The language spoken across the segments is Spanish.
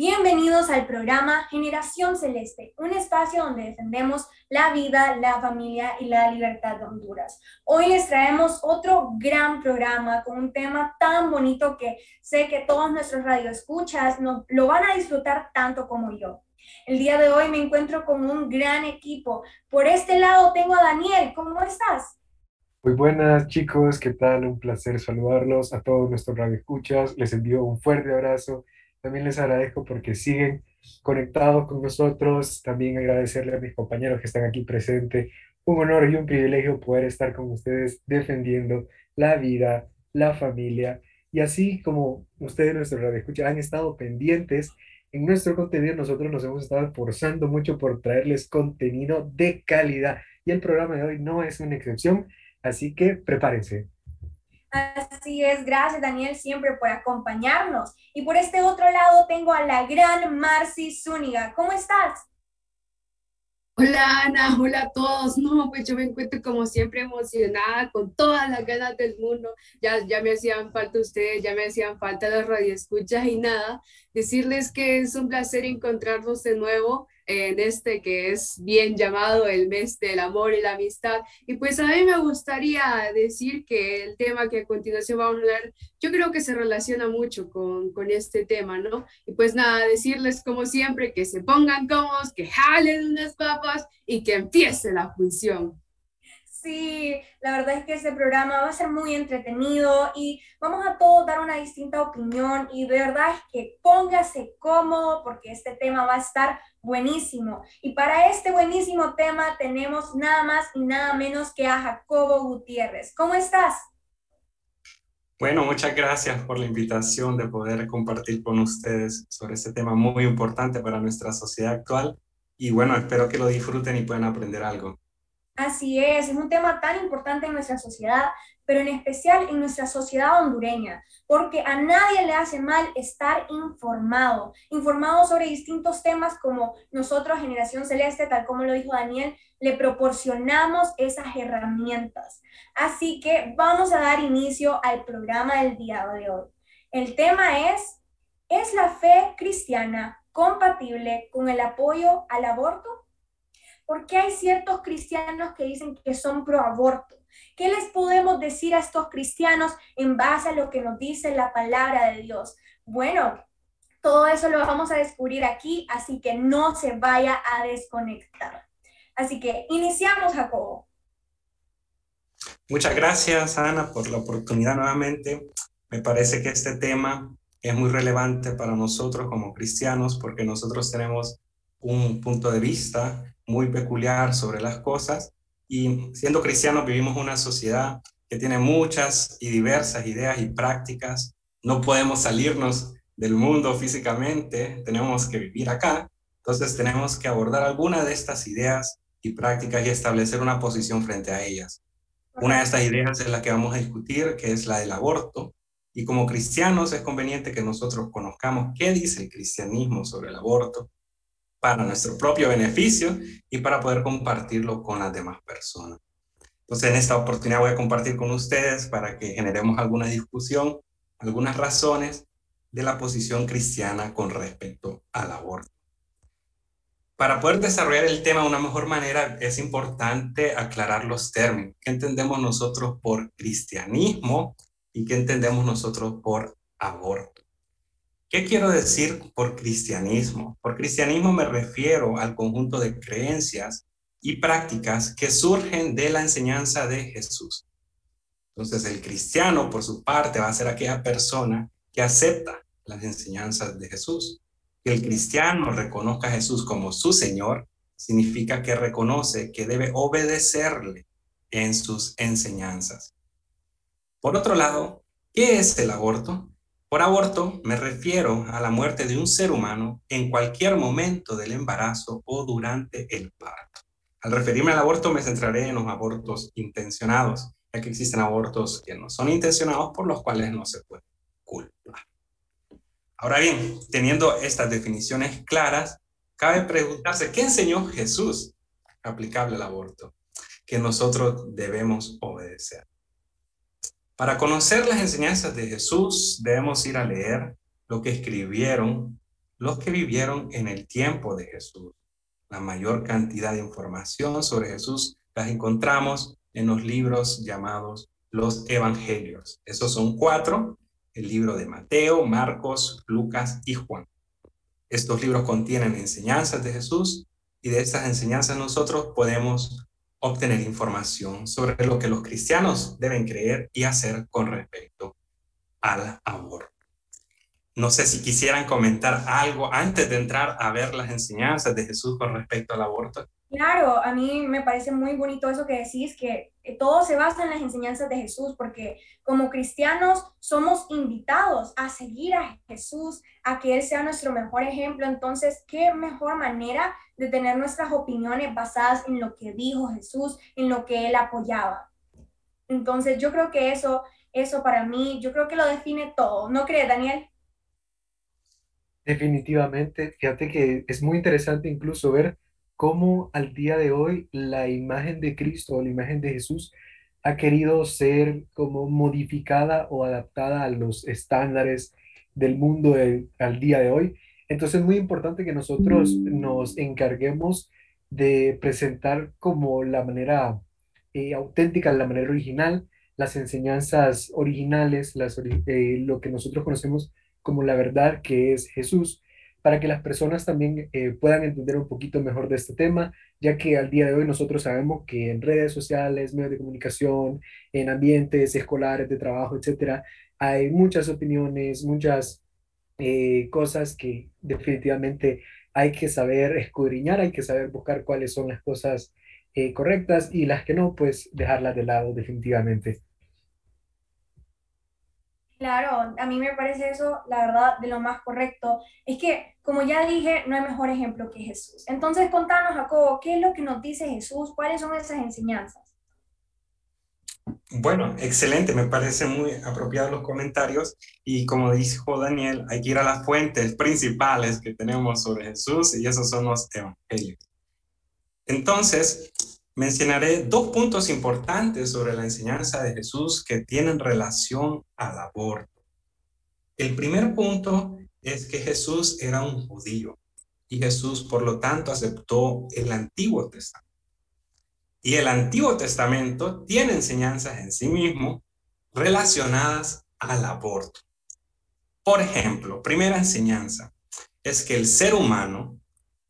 Bienvenidos al programa Generación Celeste, un espacio donde defendemos la vida, la familia y la libertad de Honduras. Hoy les traemos otro gran programa con un tema tan bonito que sé que todos nuestros radioescuchas no, lo van a disfrutar tanto como yo. El día de hoy me encuentro con un gran equipo. Por este lado tengo a Daniel. ¿Cómo estás? Muy buenas chicos, ¿qué tal? Un placer saludarlos a todos nuestros radioescuchas. Les envío un fuerte abrazo también les agradezco porque siguen conectados con nosotros. También agradecerle a mis compañeros que están aquí presentes. Un honor y un privilegio poder estar con ustedes defendiendo la vida, la familia. Y así como ustedes, nuestros radioescuchas, han estado pendientes en nuestro contenido, nosotros nos hemos estado esforzando mucho por traerles contenido de calidad. Y el programa de hoy no es una excepción. Así que prepárense. Así es, gracias Daniel siempre por acompañarnos. Y por este otro lado tengo a la gran Marcy Zúñiga. ¿Cómo estás? Hola Ana, hola a todos. No, pues yo me encuentro como siempre emocionada, con todas las ganas del mundo. Ya, ya me hacían falta ustedes, ya me hacían falta las radioescuchas y nada. Decirles que es un placer encontrarnos de nuevo en este que es bien llamado el mes del amor y la amistad. Y pues a mí me gustaría decir que el tema que a continuación vamos a hablar, yo creo que se relaciona mucho con, con este tema, ¿no? Y pues nada, decirles como siempre que se pongan cómodos, que jalen unas papas y que empiece la función. Sí, la verdad es que este programa va a ser muy entretenido y vamos a todos dar una distinta opinión y de verdad es que póngase cómodo porque este tema va a estar buenísimo. Y para este buenísimo tema tenemos nada más y nada menos que a Jacobo Gutiérrez. ¿Cómo estás? Bueno, muchas gracias por la invitación de poder compartir con ustedes sobre este tema muy importante para nuestra sociedad actual. Y bueno, espero que lo disfruten y puedan aprender algo. Así es, es un tema tan importante en nuestra sociedad, pero en especial en nuestra sociedad hondureña, porque a nadie le hace mal estar informado, informado sobre distintos temas como nosotros, Generación Celeste, tal como lo dijo Daniel, le proporcionamos esas herramientas. Así que vamos a dar inicio al programa del día de hoy. El tema es, ¿es la fe cristiana compatible con el apoyo al aborto? ¿Por qué hay ciertos cristianos que dicen que son pro aborto? ¿Qué les podemos decir a estos cristianos en base a lo que nos dice la palabra de Dios? Bueno, todo eso lo vamos a descubrir aquí, así que no se vaya a desconectar. Así que iniciamos, Jacobo. Muchas gracias, Ana, por la oportunidad nuevamente. Me parece que este tema es muy relevante para nosotros como cristianos porque nosotros tenemos un punto de vista muy peculiar sobre las cosas y siendo cristianos vivimos una sociedad que tiene muchas y diversas ideas y prácticas. No podemos salirnos del mundo físicamente, tenemos que vivir acá. Entonces tenemos que abordar alguna de estas ideas y prácticas y establecer una posición frente a ellas. Una de estas ideas es la que vamos a discutir, que es la del aborto. Y como cristianos es conveniente que nosotros conozcamos qué dice el cristianismo sobre el aborto, para nuestro propio beneficio y para poder compartirlo con las demás personas. Entonces, en esta oportunidad voy a compartir con ustedes para que generemos alguna discusión, algunas razones de la posición cristiana con respecto al aborto. Para poder desarrollar el tema de una mejor manera, es importante aclarar los términos. ¿Qué entendemos nosotros por cristianismo y qué entendemos nosotros por aborto? ¿Qué quiero decir por cristianismo? Por cristianismo me refiero al conjunto de creencias y prácticas que surgen de la enseñanza de Jesús. Entonces, el cristiano, por su parte, va a ser aquella persona que acepta las enseñanzas de Jesús. Que el cristiano reconozca a Jesús como su Señor significa que reconoce que debe obedecerle en sus enseñanzas. Por otro lado, ¿qué es el aborto? Por aborto me refiero a la muerte de un ser humano en cualquier momento del embarazo o durante el parto. Al referirme al aborto me centraré en los abortos intencionados, ya que existen abortos que no son intencionados por los cuales no se puede culpar. Ahora bien, teniendo estas definiciones claras, cabe preguntarse, ¿qué enseñó Jesús aplicable al aborto que nosotros debemos obedecer? Para conocer las enseñanzas de Jesús, debemos ir a leer lo que escribieron los que vivieron en el tiempo de Jesús. La mayor cantidad de información sobre Jesús las encontramos en los libros llamados los Evangelios. Esos son cuatro, el libro de Mateo, Marcos, Lucas y Juan. Estos libros contienen enseñanzas de Jesús y de estas enseñanzas nosotros podemos obtener información sobre lo que los cristianos deben creer y hacer con respecto al aborto. No sé si quisieran comentar algo antes de entrar a ver las enseñanzas de Jesús con respecto al aborto. Claro, a mí me parece muy bonito eso que decís, que todo se basa en las enseñanzas de Jesús, porque como cristianos somos invitados a seguir a Jesús, a que Él sea nuestro mejor ejemplo. Entonces, ¿qué mejor manera de tener nuestras opiniones basadas en lo que dijo Jesús, en lo que Él apoyaba? Entonces, yo creo que eso, eso para mí, yo creo que lo define todo. ¿No crees, Daniel? Definitivamente, fíjate que es muy interesante incluso ver cómo al día de hoy la imagen de Cristo o la imagen de Jesús ha querido ser como modificada o adaptada a los estándares del mundo al día de hoy. Entonces es muy importante que nosotros nos encarguemos de presentar como la manera eh, auténtica, la manera original, las enseñanzas originales, eh, lo que nosotros conocemos como la verdad que es Jesús, para que las personas también eh, puedan entender un poquito mejor de este tema, ya que al día de hoy nosotros sabemos que en redes sociales, medios de comunicación, en ambientes escolares, de trabajo, etcétera, hay muchas opiniones, muchas eh, cosas que definitivamente hay que saber escudriñar, hay que saber buscar cuáles son las cosas eh, correctas y las que no, pues dejarlas de lado definitivamente. Claro, a mí me parece eso, la verdad, de lo más correcto. Es que, como ya dije, no hay mejor ejemplo que Jesús. Entonces, contanos, Jacobo, ¿qué es lo que nos dice Jesús? ¿Cuáles son esas enseñanzas? Bueno, excelente, me parece muy apropiado los comentarios y como dijo Daniel, hay que ir a las fuentes principales que tenemos sobre Jesús y esos son los evangelios. Entonces, Mencionaré dos puntos importantes sobre la enseñanza de Jesús que tienen relación al aborto. El primer punto es que Jesús era un judío y Jesús, por lo tanto, aceptó el Antiguo Testamento. Y el Antiguo Testamento tiene enseñanzas en sí mismo relacionadas al aborto. Por ejemplo, primera enseñanza es que el ser humano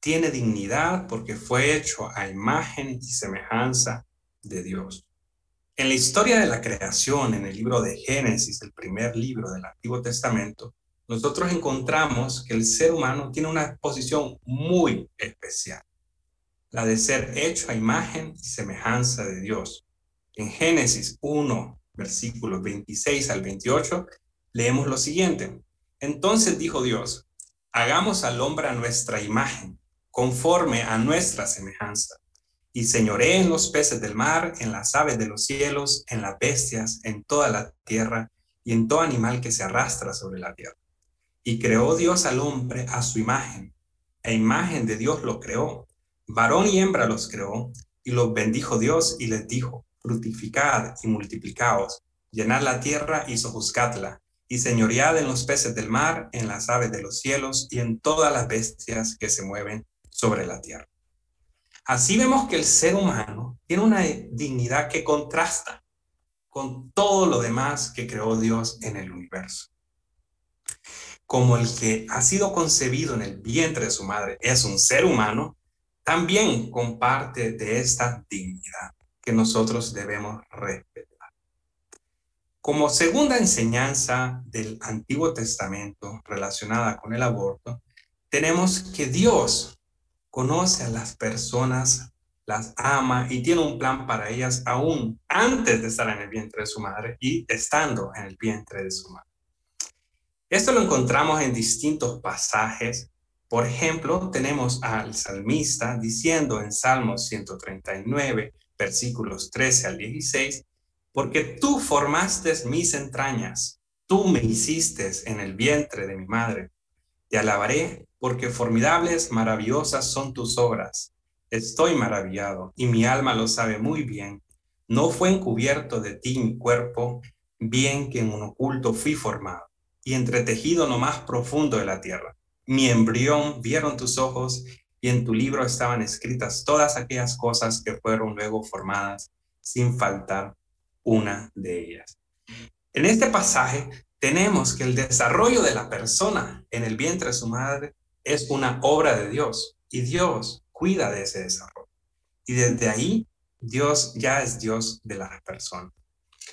tiene dignidad porque fue hecho a imagen y semejanza de Dios. En la historia de la creación, en el libro de Génesis, el primer libro del Antiguo Testamento, nosotros encontramos que el ser humano tiene una posición muy especial, la de ser hecho a imagen y semejanza de Dios. En Génesis 1, versículos 26 al 28, leemos lo siguiente. Entonces dijo Dios, hagamos al hombre a nuestra imagen conforme a nuestra semejanza, y señoré en los peces del mar, en las aves de los cielos, en las bestias, en toda la tierra, y en todo animal que se arrastra sobre la tierra. Y creó Dios al hombre a su imagen, e imagen de Dios lo creó, varón y hembra los creó, y los bendijo Dios y les dijo, fructificad y multiplicaos, llenad la tierra y sojuzgadla, y señoread en los peces del mar, en las aves de los cielos, y en todas las bestias que se mueven sobre la tierra. Así vemos que el ser humano tiene una dignidad que contrasta con todo lo demás que creó Dios en el universo. Como el que ha sido concebido en el vientre de su madre es un ser humano, también comparte de esta dignidad que nosotros debemos respetar. Como segunda enseñanza del Antiguo Testamento relacionada con el aborto, tenemos que Dios conoce a las personas, las ama y tiene un plan para ellas aún antes de estar en el vientre de su madre y estando en el vientre de su madre. Esto lo encontramos en distintos pasajes Por ejemplo, tenemos al salmista diciendo en Salmos 139, versículos 13 al 16, porque tú formaste mis entrañas, tú me hiciste en el vientre de mi madre. Te alabaré porque formidables, maravillosas son tus obras. Estoy maravillado y mi alma lo sabe muy bien. No fue encubierto de ti mi cuerpo, bien que en un oculto fui formado y entretejido no más profundo de la tierra. Mi embrión vieron tus ojos y en tu libro estaban escritas todas aquellas cosas que fueron luego formadas sin faltar una de ellas. En este pasaje tenemos que el desarrollo de la persona en el vientre de su madre es una obra de Dios y Dios cuida de ese desarrollo. Y desde ahí Dios ya es Dios de las personas.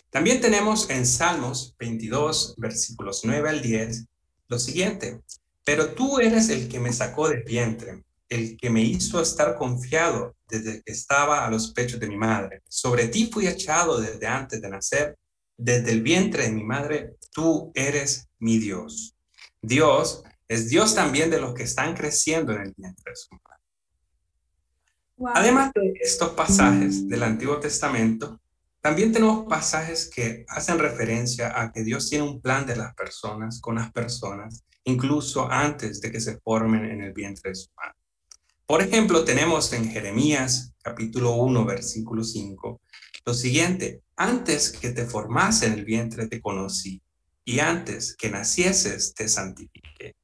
También tenemos en Salmos 22, versículos 9 al 10, lo siguiente, pero tú eres el que me sacó de vientre, el que me hizo estar confiado desde que estaba a los pechos de mi madre. Sobre ti fui echado desde antes de nacer, desde el vientre de mi madre, tú eres mi Dios. Dios es Dios también de los que están creciendo en el vientre de su madre. Además de estos pasajes del Antiguo Testamento, también tenemos pasajes que hacen referencia a que Dios tiene un plan de las personas, con las personas, incluso antes de que se formen en el vientre de su madre. Por ejemplo, tenemos en Jeremías capítulo 1, versículo 5, lo siguiente, antes que te formase en el vientre te conocí, y antes que nacieses te santifiqué,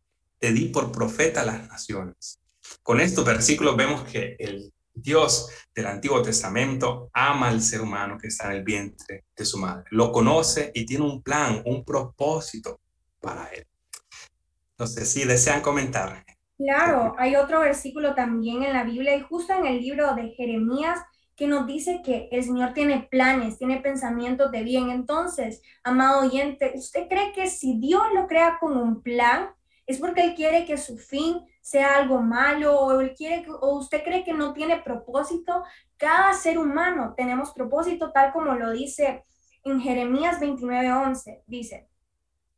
te di por profeta a las naciones. Con estos versículos vemos que el Dios del Antiguo Testamento ama al ser humano que está en el vientre de su madre, lo conoce y tiene un plan, un propósito para él. Entonces, si desean comentar. Claro, hay otro versículo también en la Biblia y justo en el libro de Jeremías que nos dice que el Señor tiene planes, tiene pensamientos de bien. Entonces, amado oyente, ¿usted cree que si Dios lo crea con un plan, es porque Él quiere que su fin sea algo malo o, él quiere o usted cree que no tiene propósito? Cada ser humano tenemos propósito tal como lo dice en Jeremías 29:11. Dice,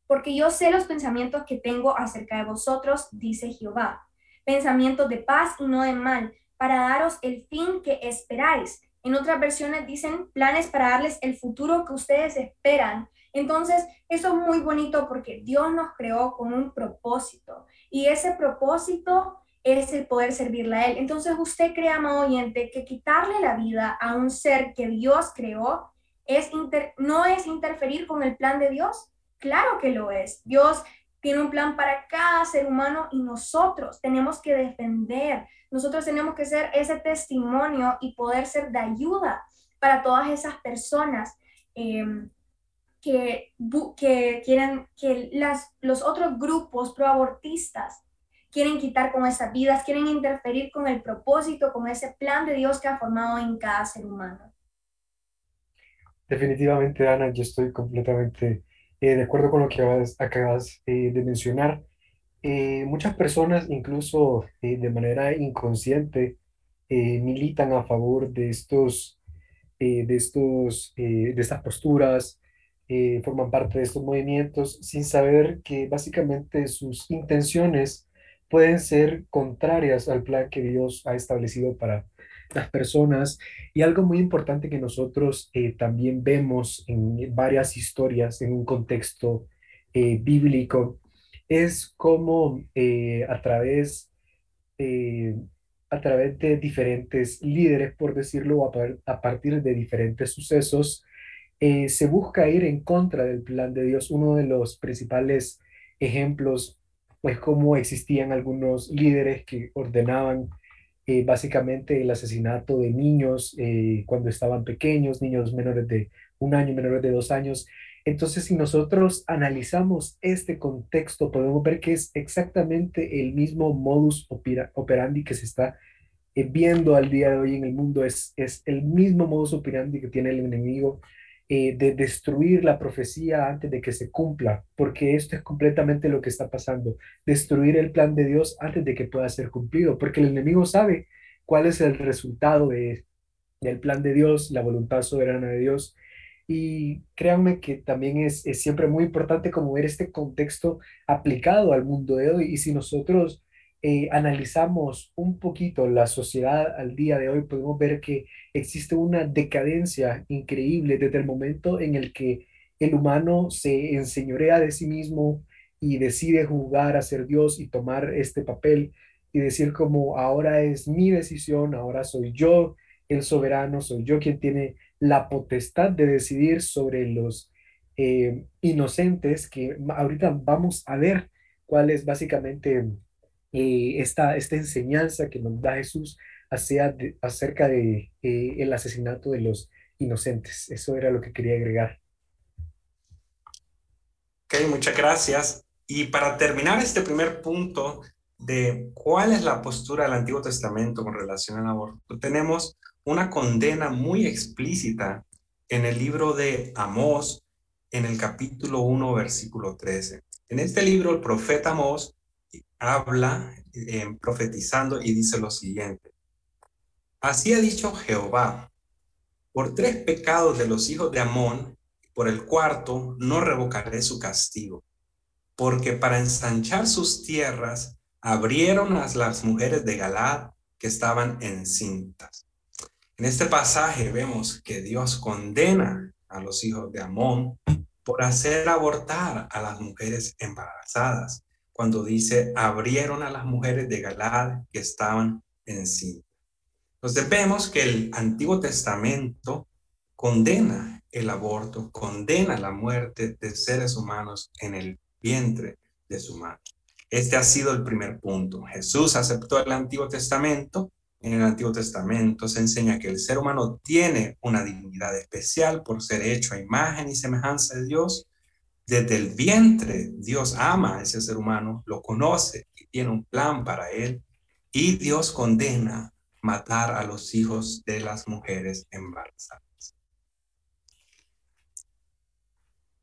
porque yo sé los pensamientos que tengo acerca de vosotros, dice Jehová, pensamientos de paz y no de mal, para daros el fin que esperáis. En otras versiones dicen planes para darles el futuro que ustedes esperan. Entonces, eso es muy bonito porque Dios nos creó con un propósito y ese propósito es el poder servirle a Él. Entonces, usted crea, amado oyente, que quitarle la vida a un ser que Dios creó es no es interferir con el plan de Dios, Claro que lo es. Dios tiene un plan para cada ser humano y nosotros tenemos que defender, nosotros tenemos que ser ese testimonio y poder ser de ayuda para todas esas personas em, que, que quieren, que las, los otros grupos proabortistas quieren quitar con esas vidas, quieren interferir con el propósito, con ese plan de Dios que ha formado en cada ser humano. Definitivamente, Ana, yo estoy completamente eh, de acuerdo con lo que acabas, eh, de mencionar, eh, muchas personas, incluso de manera inconsciente, militan a favor de estos, de estos, de estas posturas, forman parte de estos movimientos sin saber que básicamente sus intenciones pueden ser contrarias al plan que Dios ha establecido para las personas. Y algo muy importante que nosotros eh, también vemos en varias historias, en un contexto eh, bíblico, es cómo eh, a través a través de diferentes líderes, por decirlo, a, partir de diferentes sucesos, se busca ir en contra del plan de Dios. Uno de los principales ejemplos, pues cómo existían algunos líderes que ordenaban eh, básicamente el asesinato de niños eh, cuando estaban pequeños, niños menores de un año, menores de dos años. Entonces, si nosotros analizamos este contexto, podemos ver que es exactamente el mismo modus operandi que se está eh, viendo al día de hoy en el mundo, es, es el mismo modus operandi que tiene el enemigo de destruir la profecía antes de que se cumpla, porque esto es completamente lo que está pasando, destruir el plan de Dios antes de que pueda ser cumplido, porque el enemigo sabe cuál es el resultado de, del plan de Dios, la voluntad soberana de Dios. Y créanme que también es, es siempre muy importante como ver este contexto aplicado al mundo de hoy. Y si nosotros eh, analizamos un poquito la sociedad al día de hoy, podemos ver que existe una decadencia increíble desde el momento en el que el humano se enseñorea de sí mismo y decide jugar a ser Dios y tomar este papel y decir como ahora es mi decisión, ahora soy yo el soberano, soy yo quien tiene la potestad de decidir sobre los eh, inocentes, que ahorita vamos a ver cuál es básicamente eh, esta, esta enseñanza que nos da Jesús hacia, acerca de eh, el asesinato de los inocentes. Eso era lo que quería agregar. Ok, muchas gracias. Y para terminar este primer punto de cuál es la postura del Antiguo Testamento con relación al aborto, tenemos una condena muy explícita en el libro de Amós, en el capítulo 1, versículo 13. En este libro, el profeta Amós habla eh, profetizando y dice lo siguiente. Así ha dicho Jehová, por tres pecados de los hijos de Amón, por el cuarto no revocaré su castigo, porque para ensanchar sus tierras abrieron a las mujeres de Galad que estaban encintas. En este pasaje vemos que Dios condena a los hijos de Amón por hacer abortar a las mujeres embarazadas cuando dice, abrieron a las mujeres de Galad que estaban en sí. Entonces vemos que el Antiguo Testamento condena el aborto, condena la muerte de seres humanos en el vientre de su madre. Este ha sido el primer punto. Jesús aceptó el Antiguo Testamento. En el Antiguo Testamento se enseña que el ser humano tiene una dignidad especial por ser hecho a imagen y semejanza de Dios desde el vientre, Dios ama a ese ser humano, lo conoce y tiene un plan para él. Y Dios condena matar a los hijos de las mujeres embarazadas.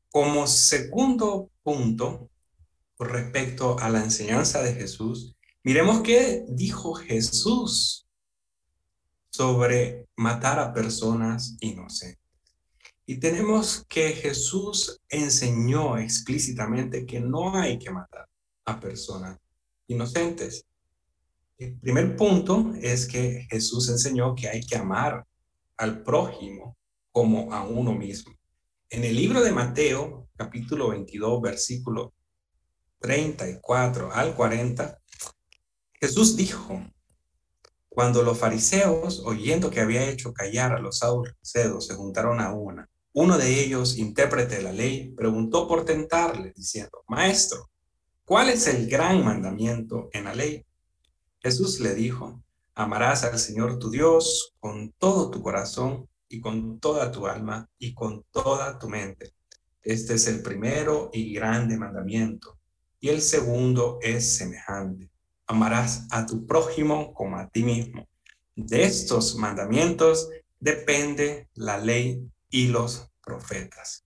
Como segundo punto, con respecto a la enseñanza de Jesús, miremos qué dijo Jesús sobre matar a personas inocentes. Y tenemos que Jesús enseñó explícitamente que no hay que matar a personas inocentes. El primer punto es que Jesús enseñó que hay que amar al prójimo como a uno mismo. En el libro de Mateo, capítulo 22, versículo 34 al 40, Jesús dijo, cuando los fariseos, oyendo que había hecho callar a los saduceos, se juntaron a una, uno de ellos, intérprete de la ley, preguntó por tentarle, diciendo, Maestro, ¿cuál es el gran mandamiento en la ley? Jesús le dijo, amarás al Señor tu Dios con todo tu corazón y con toda tu alma y con toda tu mente. Este es el primero y grande mandamiento. Y el segundo es semejante. Amarás a tu prójimo como a ti mismo. De estos mandamientos depende la ley y los profetas.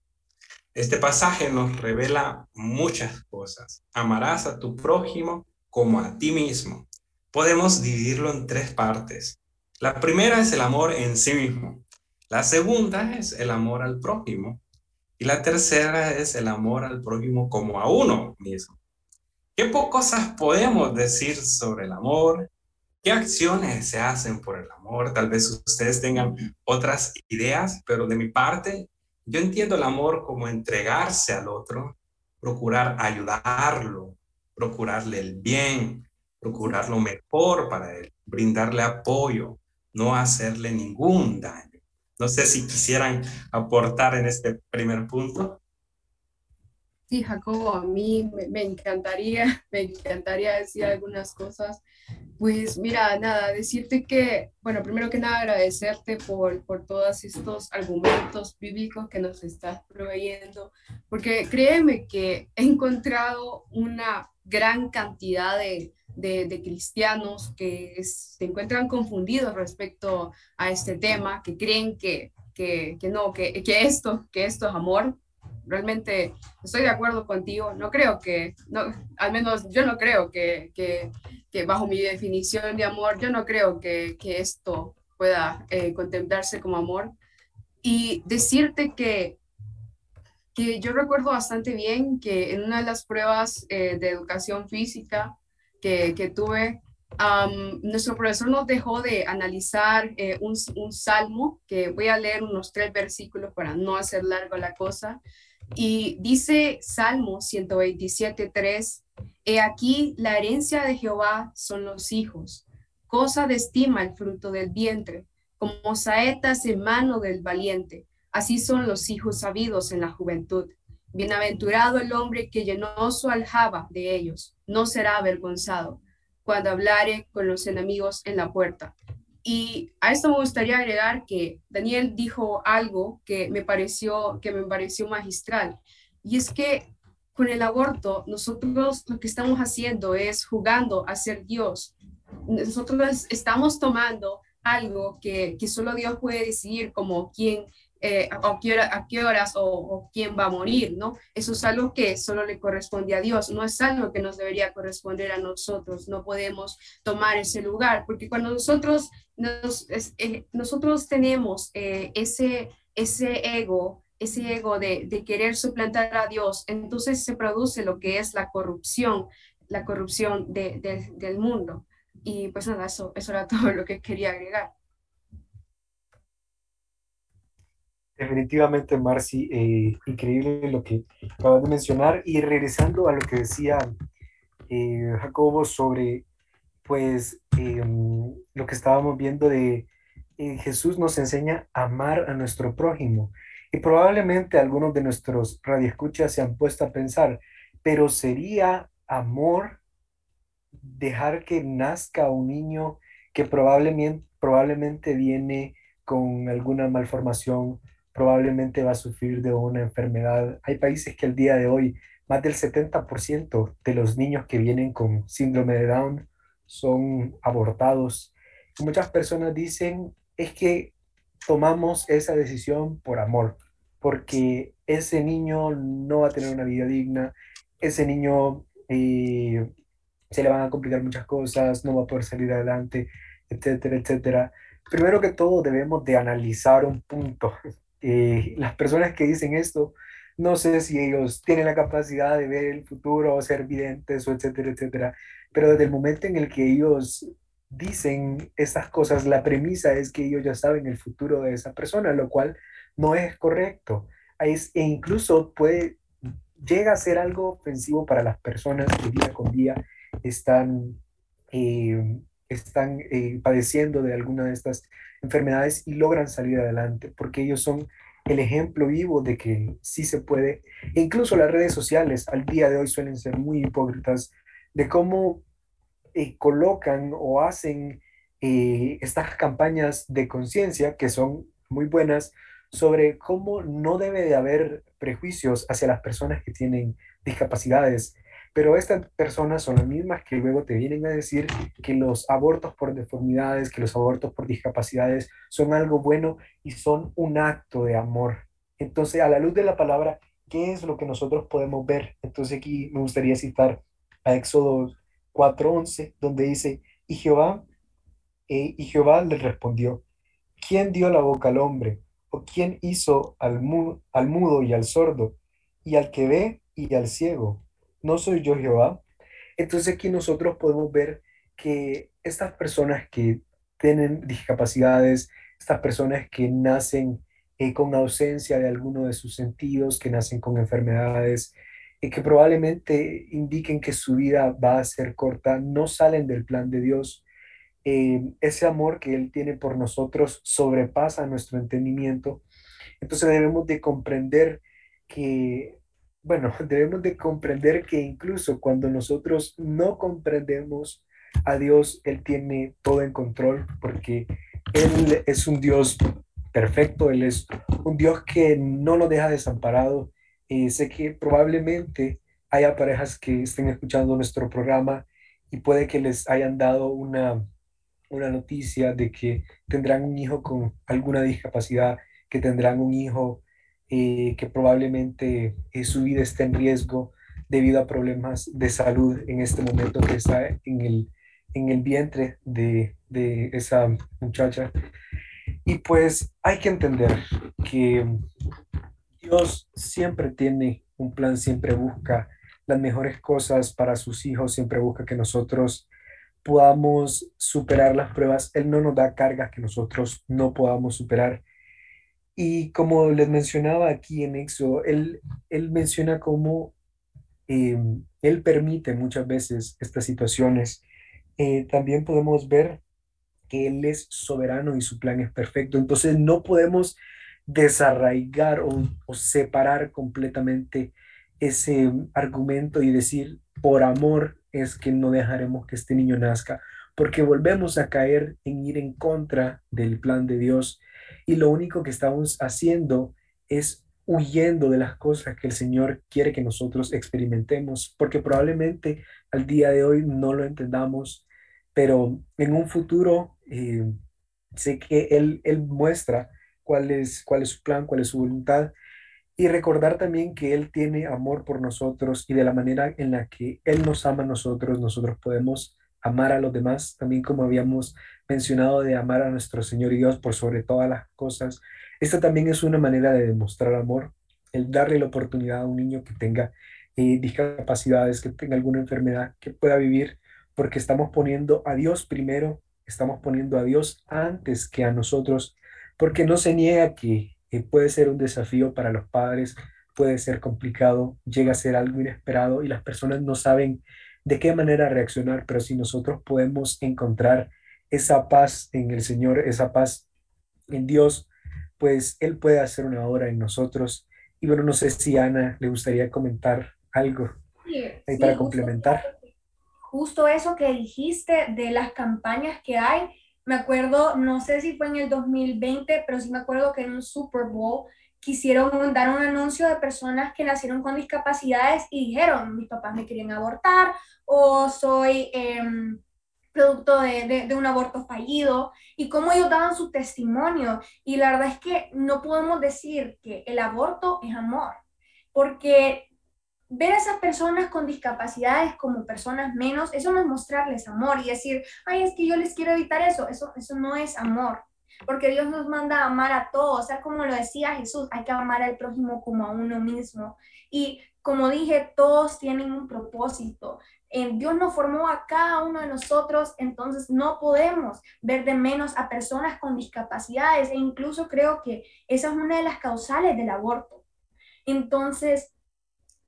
Este pasaje nos revela muchas cosas. Amarás a tu prójimo como a ti mismo. Podemos dividirlo en tres partes. La primera es el amor en sí mismo. La segunda es el amor al prójimo. Y la tercera es el amor al prójimo como a uno mismo. ¿Qué cosas podemos decir sobre el amor? ¿Qué acciones se hacen por el amor? Tal vez ustedes tengan otras ideas, pero de mi parte, yo entiendo el amor como entregarse al otro, procurar ayudarlo, procurarle el bien, procurar lo mejor para él, brindarle apoyo, no hacerle ningún daño. No sé si quisieran aportar en este primer punto. Sí, Jacobo, a mí me, encantaría, me encantaría decir algunas cosas. Pues mira, nada, decirte que, bueno, primero que nada agradecerte por, por todos estos argumentos bíblicos que nos estás proveyendo, porque créeme que he encontrado una gran cantidad de, de, cristianos que se encuentran confundidos respecto a este tema, que creen que, que, que no, que, que, esto, que esto es amor, realmente estoy de acuerdo contigo. No creo que, no, al menos yo no creo que, que, que bajo mi definición de amor, yo no creo que, que esto pueda eh, contemplarse como amor. Y decirte que, que yo recuerdo bastante bien que en una de las pruebas eh, de educación física que, que tuve, nuestro profesor nos dejó de analizar eh, un, un, salmo, que voy a leer unos tres versículos para no hacer largo la cosa. Y dice Salmo 127.3, He aquí la herencia de Jehová son los hijos, cosa de estima el fruto del vientre, como saetas en mano del valiente. Así son los hijos sabidos en la juventud. Bienaventurado el hombre que llenó su aljaba de ellos, no será avergonzado cuando hablare con los enemigos en la puerta. Y a esto me gustaría agregar que Daniel dijo algo que me pareció, que me pareció magistral, y es que con el aborto nosotros lo que estamos haciendo es jugando a ser Dios. Nosotros estamos tomando algo que, que solo Dios puede decidir como quién eh, a, qué a, qué horas o, quién va a morir, ¿no? Eso es algo que solo le corresponde a Dios, no es algo que nos debería corresponder a nosotros, no podemos tomar ese lugar, porque cuando nosotros, nos, eh, nosotros tenemos eh, ese, ese ego, ese ego de, de, querer suplantar a Dios, entonces se produce lo que es la corrupción, la corrupción de, de, del mundo. Y pues nada, eso, eso era todo lo que quería agregar. Definitivamente, Marci, eh, increíble lo que acabas de mencionar. Y regresando a lo que decía eh, Jacobo sobre, pues, em, lo que estábamos viendo de eh, Jesús nos enseña a amar a nuestro prójimo. Y probablemente algunos de nuestros radioescuchas se han puesto a pensar, pero ¿sería amor dejar que nazca un niño que probablemente, probablemente viene con alguna malformación probablemente va a sufrir de una enfermedad. Hay países que el día de hoy más del 70% de los niños que vienen con síndrome de Down son abortados. muchas personas dicen es que tomamos esa decisión por amor, porque ese niño no va a tener una vida digna, ese niño eh, se le van a complicar muchas cosas, no va a poder salir adelante, etcétera, etcétera. Primero que todo debemos de analizar un punto eh, las personas que dicen esto, no sé si ellos tienen la capacidad de ver el futuro o ser videntes o etcétera, etcétera, pero desde el momento en el que ellos dicen estas cosas, la premisa es que ellos ya saben el futuro de esa persona, lo cual no es correcto. Es, e incluso puede, llega a ser algo ofensivo para las personas que día con día están, eh, están eh, padeciendo de alguna de estas enfermedades y logran salir adelante, porque ellos son el ejemplo vivo de que sí se puede. E incluso las redes sociales al día de hoy suelen ser muy hipócritas de cómo eh, colocan o hacen eh, estas campañas de conciencia que son muy buenas sobre cómo no debe de haber prejuicios hacia las personas que tienen discapacidades pero estas personas son las mismas que luego te vienen a decir que los abortos por deformidades, que los abortos por discapacidades son algo bueno y son un acto de amor. Entonces, a la luz de la palabra, ¿qué es lo que nosotros podemos ver? Entonces aquí me gustaría citar a Éxodo 4:11, donde dice, y Jehová, eh, y Jehová le respondió, ¿quién dio la boca al hombre? ¿O quién hizo al, al mudo y al sordo, y al que ve y al ciego? No soy yo Jehová. Entonces aquí nosotros podemos ver que estas personas que tienen discapacidades, estas personas que nacen eh, con ausencia de alguno de sus sentidos, que nacen con enfermedades, y que probablemente indiquen que su vida va a ser corta, no salen del plan de Dios. Eh, ese amor que Él tiene por nosotros sobrepasa nuestro entendimiento. Entonces debemos de comprender que bueno, debemos de comprender que incluso cuando nosotros no comprendemos a Dios, Él tiene todo en control porque Él es un Dios perfecto, Él es un Dios que no nos deja desamparado. Y sé que probablemente haya parejas que estén escuchando nuestro programa y puede que les hayan dado una, una noticia de que tendrán un hijo con alguna discapacidad, que tendrán un hijo eh, que probablemente eh, su vida esté en riesgo debido a problemas de salud en este momento que está en el, en el vientre de, de esa muchacha. Y pues hay que entender que Dios siempre tiene un plan, siempre busca las mejores cosas para sus hijos, siempre busca que nosotros podamos superar las pruebas. Él no nos da cargas que nosotros no podamos superar. Y como les mencionaba aquí en Éxodo, él, él menciona cómo em, él permite muchas veces estas situaciones. Eh, también podemos ver que Él es soberano y su plan es perfecto. Entonces no podemos desarraigar o, separar completamente ese argumento y decir, por amor es que no dejaremos que este niño nazca, porque volvemos a caer en ir en contra del plan de Dios y lo único que estamos haciendo es huyendo de las cosas que el Señor quiere que nosotros experimentemos, porque probablemente al día de hoy no lo entendamos, pero en un futuro eh, sé que Él, Él muestra cuál es, cuál es su plan, cuál es su voluntad. Y recordar también que Él tiene amor por nosotros y de la manera en la que Él nos ama a nosotros, nosotros podemos amar a los demás, también como habíamos mencionado de amar a nuestro Señor y Dios por sobre todas las cosas. Esta también es una manera de demostrar amor, el darle la oportunidad a un niño que tenga eh, discapacidades, que tenga alguna enfermedad, que pueda vivir, porque estamos poniendo a Dios primero, estamos poniendo a Dios antes que a nosotros porque no se niega que puede ser un desafío para los padres, puede ser complicado, llega a ser algo inesperado y las personas no saben de qué manera reaccionar, pero si nosotros podemos encontrar esa paz en el Señor, esa paz en Dios, pues Él puede hacer una obra en nosotros. Y bueno, no sé si Ana le gustaría comentar algo ahí para complementar. Justo eso que dijiste de las campañas que hay, me acuerdo, no sé si fue en el 2020, pero sí me acuerdo que en un Super Bowl quisieron dar un anuncio de personas que nacieron con discapacidades y dijeron, mis papás me querían abortar o soy em, producto de, de, un aborto fallido y cómo ellos daban su testimonio. Y la verdad es que no podemos decir que el aborto es amor, porque ver a esas personas con discapacidades como personas menos, eso no es mostrarles amor y decir, ay, es que yo les quiero evitar eso, eso, eso no es amor, porque Dios nos manda a amar a todos, o sea, como lo decía Jesús, hay que amar al prójimo como a uno mismo. Y como dije, todos tienen un propósito. Dios nos formó a cada uno de nosotros, entonces no podemos ver de menos a personas con discapacidades e incluso creo que esa es una de las causales del aborto. Entonces,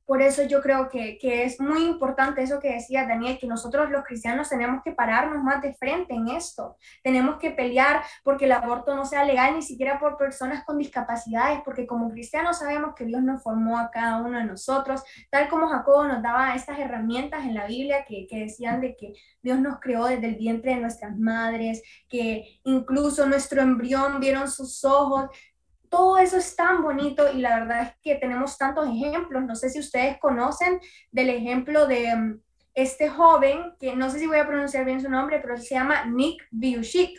por eso yo creo que, es muy importante eso que decía Daniel, que nosotros los cristianos tenemos que pararnos más de frente en esto. Tenemos que pelear porque el aborto no sea legal ni siquiera por personas con discapacidades, porque como cristianos sabemos que Dios nos formó a cada uno de nosotros, tal como Jacobo nos daba estas herramientas en la Biblia que, que decían de que Dios nos creó desde el vientre de nuestras madres, que incluso nuestro embrión vieron sus ojos todo eso es tan bonito y la verdad es que tenemos tantos ejemplos. No sé si ustedes conocen del ejemplo de mm, este joven, que no sé si voy a pronunciar bien su nombre, pero se llama Nick Biushik.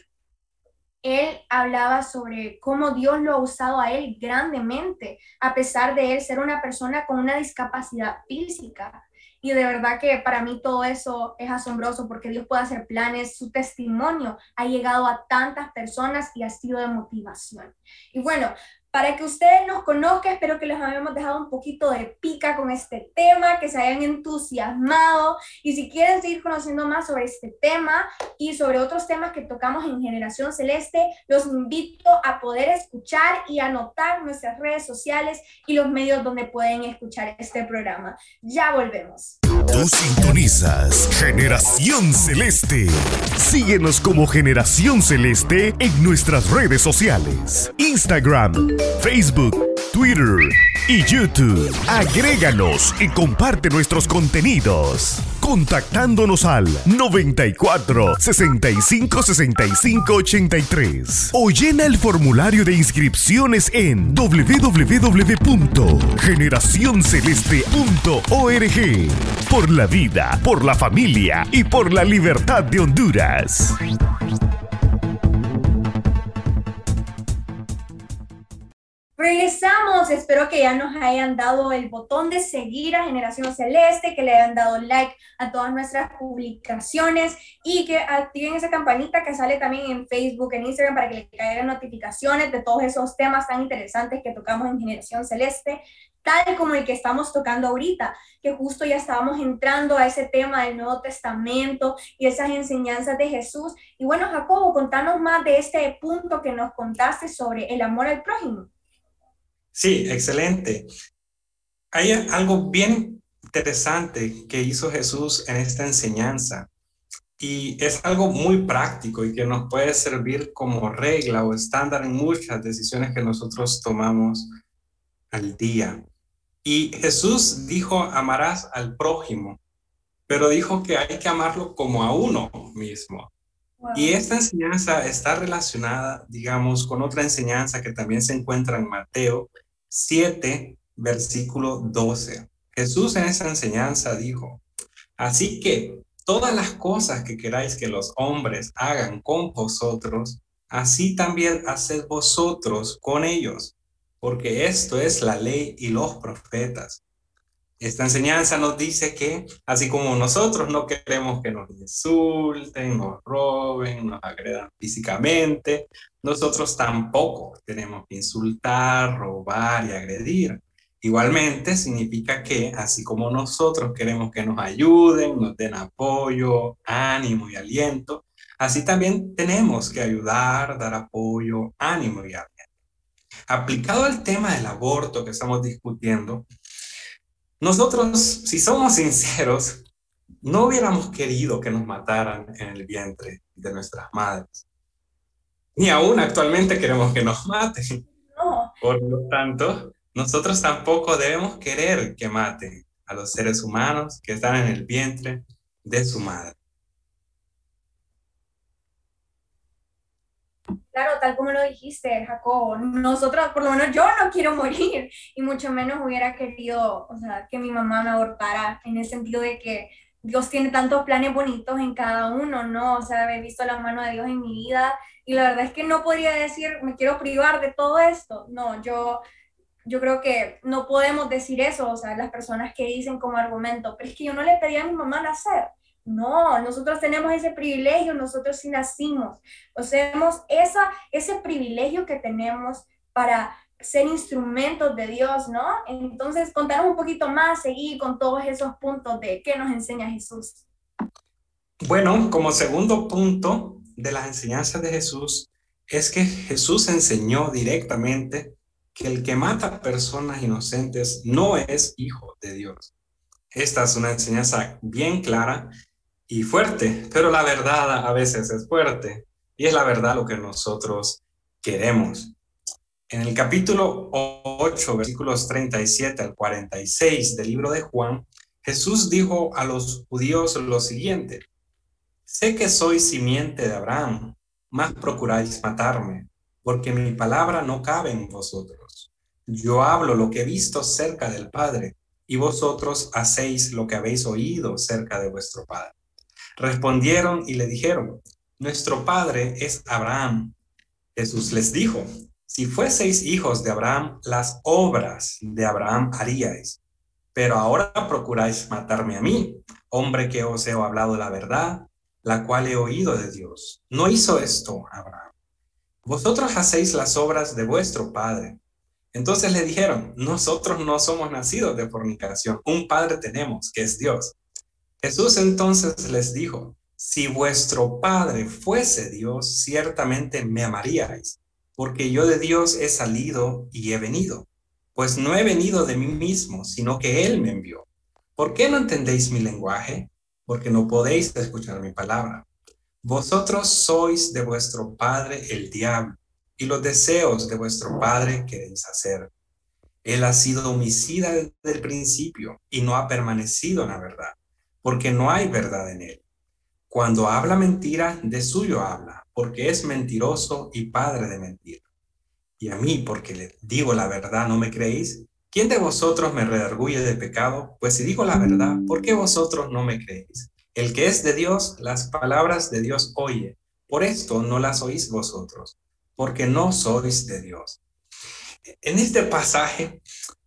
Él hablaba sobre cómo Dios lo ha usado a él grandemente, a pesar de él ser una persona con una discapacidad física. Y de verdad que para mí todo eso es asombroso porque Dios puede hacer planes, su testimonio ha llegado a tantas personas y ha sido de motivación. Y bueno, para que ustedes nos conozcan, espero que les hayamos dejado un poquito de pica con este tema, que se hayan entusiasmado y si quieren seguir conociendo más sobre este tema y sobre otros temas que tocamos en Generación Celeste, los invito a poder escuchar y anotar nuestras redes sociales y los medios donde pueden escuchar este programa. Ya volvemos. Tú sintonizas Generación Celeste. Síguenos como Generación Celeste en nuestras redes sociales. Instagram, Facebook, Twitter y YouTube. Agréganos y comparte nuestros contenidos. Contactándonos al 94 65 65 83 o llena el formulario de inscripciones en www.generacionceleste.org. Por la vida, por la familia y por la libertad de Honduras. Regresamos, espero que ya nos hayan dado el botón de seguir a Generación Celeste, que le hayan dado like a todas nuestras publicaciones y que activen esa campanita que sale también en Facebook, en Instagram, para que le caigan notificaciones de todos esos temas tan interesantes que tocamos en Generación Celeste, tal como el que estamos tocando ahorita, que justo ya estábamos entrando a ese tema del Nuevo Testamento y esas enseñanzas de Jesús. Y bueno, Jacobo, contanos más de este punto que nos contaste sobre el amor al prójimo. Sí, excelente. Hay algo bien interesante que hizo Jesús en esta enseñanza y es algo muy práctico y que nos puede servir como regla o estándar en muchas decisiones que nosotros tomamos al día. Y Jesús dijo, amarás al prójimo, pero dijo que hay que amarlo como a uno mismo. Y esta enseñanza está relacionada, digamos, con otra enseñanza que también se encuentra en Mateo 7, versículo 12. Jesús en esa enseñanza dijo, así que todas las cosas que queráis que los hombres hagan con vosotros, así también haced vosotros con ellos, porque esto es la ley y los profetas. Esta enseñanza nos dice que, así como nosotros no queremos que nos insulten, nos roben, nos agredan físicamente, nosotros tampoco tenemos que insultar, robar y agredir. Igualmente significa que, así como nosotros queremos que nos ayuden, nos den apoyo, ánimo y aliento, así también tenemos que ayudar, dar apoyo, ánimo y aliento. Aplicado al tema del aborto que estamos discutiendo, nosotros, si somos sinceros, no hubiéramos querido que nos mataran en el vientre de nuestras madres. Ni aún actualmente queremos que nos maten. Por lo tanto, nosotros tampoco debemos querer que maten a los seres humanos que están en el vientre de su madre. Claro, tal como lo dijiste, Jacobo, nosotros, por lo menos yo no quiero morir y mucho menos hubiera querido, o sea, que mi mamá me abortara en el sentido de que Dios tiene tantos planes bonitos en cada uno, ¿no? O sea, he visto la mano de Dios en mi vida y la verdad es que no podría decir, me quiero privar de todo esto. No, yo, yo creo que no podemos decir eso, o sea, las personas que dicen como argumento, pero es que yo no le pedí a mi mamá nacer. No, nosotros tenemos ese privilegio, nosotros sí nacimos. O sea, tenemos esa, ese privilegio que tenemos para ser instrumentos de Dios, ¿no? Entonces, contanos un poquito más, seguir con todos esos puntos de qué nos enseña Jesús. Bueno, como segundo punto de las enseñanzas de Jesús es que Jesús enseñó directamente que el que mata personas inocentes no es hijo de Dios. Esta es una enseñanza bien clara y fuerte, pero la verdad a veces es fuerte y es la verdad lo que nosotros queremos. En el capítulo 8, versículos 37 al 46 del libro de Juan, Jesús dijo a los judíos lo siguiente, sé que soy simiente de Abraham, mas procuráis matarme, porque mi palabra no cabe en vosotros. Yo hablo lo que he visto cerca del Padre, y vosotros hacéis lo que habéis oído cerca de vuestro Padre. Respondieron y le dijeron, nuestro padre es Abraham. Jesús les dijo, si fueseis hijos de Abraham, las obras de Abraham haríais. Pero ahora procuráis matarme a mí, hombre que os he hablado la verdad, la cual he oído de Dios. No hizo esto Abraham. Vosotros hacéis las obras de vuestro padre. Entonces le dijeron, nosotros no somos nacidos de fornicación, un padre tenemos, que es Dios. Jesús entonces les dijo, si vuestro Padre fuese Dios, ciertamente me amaríais, porque yo de Dios he salido y he venido, pues no he venido de mí mismo, sino que Él me envió. ¿Por qué no entendéis mi lenguaje? Porque no podéis escuchar mi palabra. Vosotros sois de vuestro padre el diablo, y los deseos de vuestro padre queréis hacer. Él ha sido homicida desde el principio y no ha permanecido en la verdad porque no hay verdad en él. Cuando habla mentira, de suyo habla, porque es mentiroso y padre de mentira. Y a mí, porque le digo la verdad, no me creéis. ¿Quién de vosotros me redarguye de pecado? Pues si digo la verdad, ¿por qué vosotros no me creéis? El que es de Dios, las palabras de Dios oye. Por esto no las oís vosotros, porque no sois de Dios. en este pasaje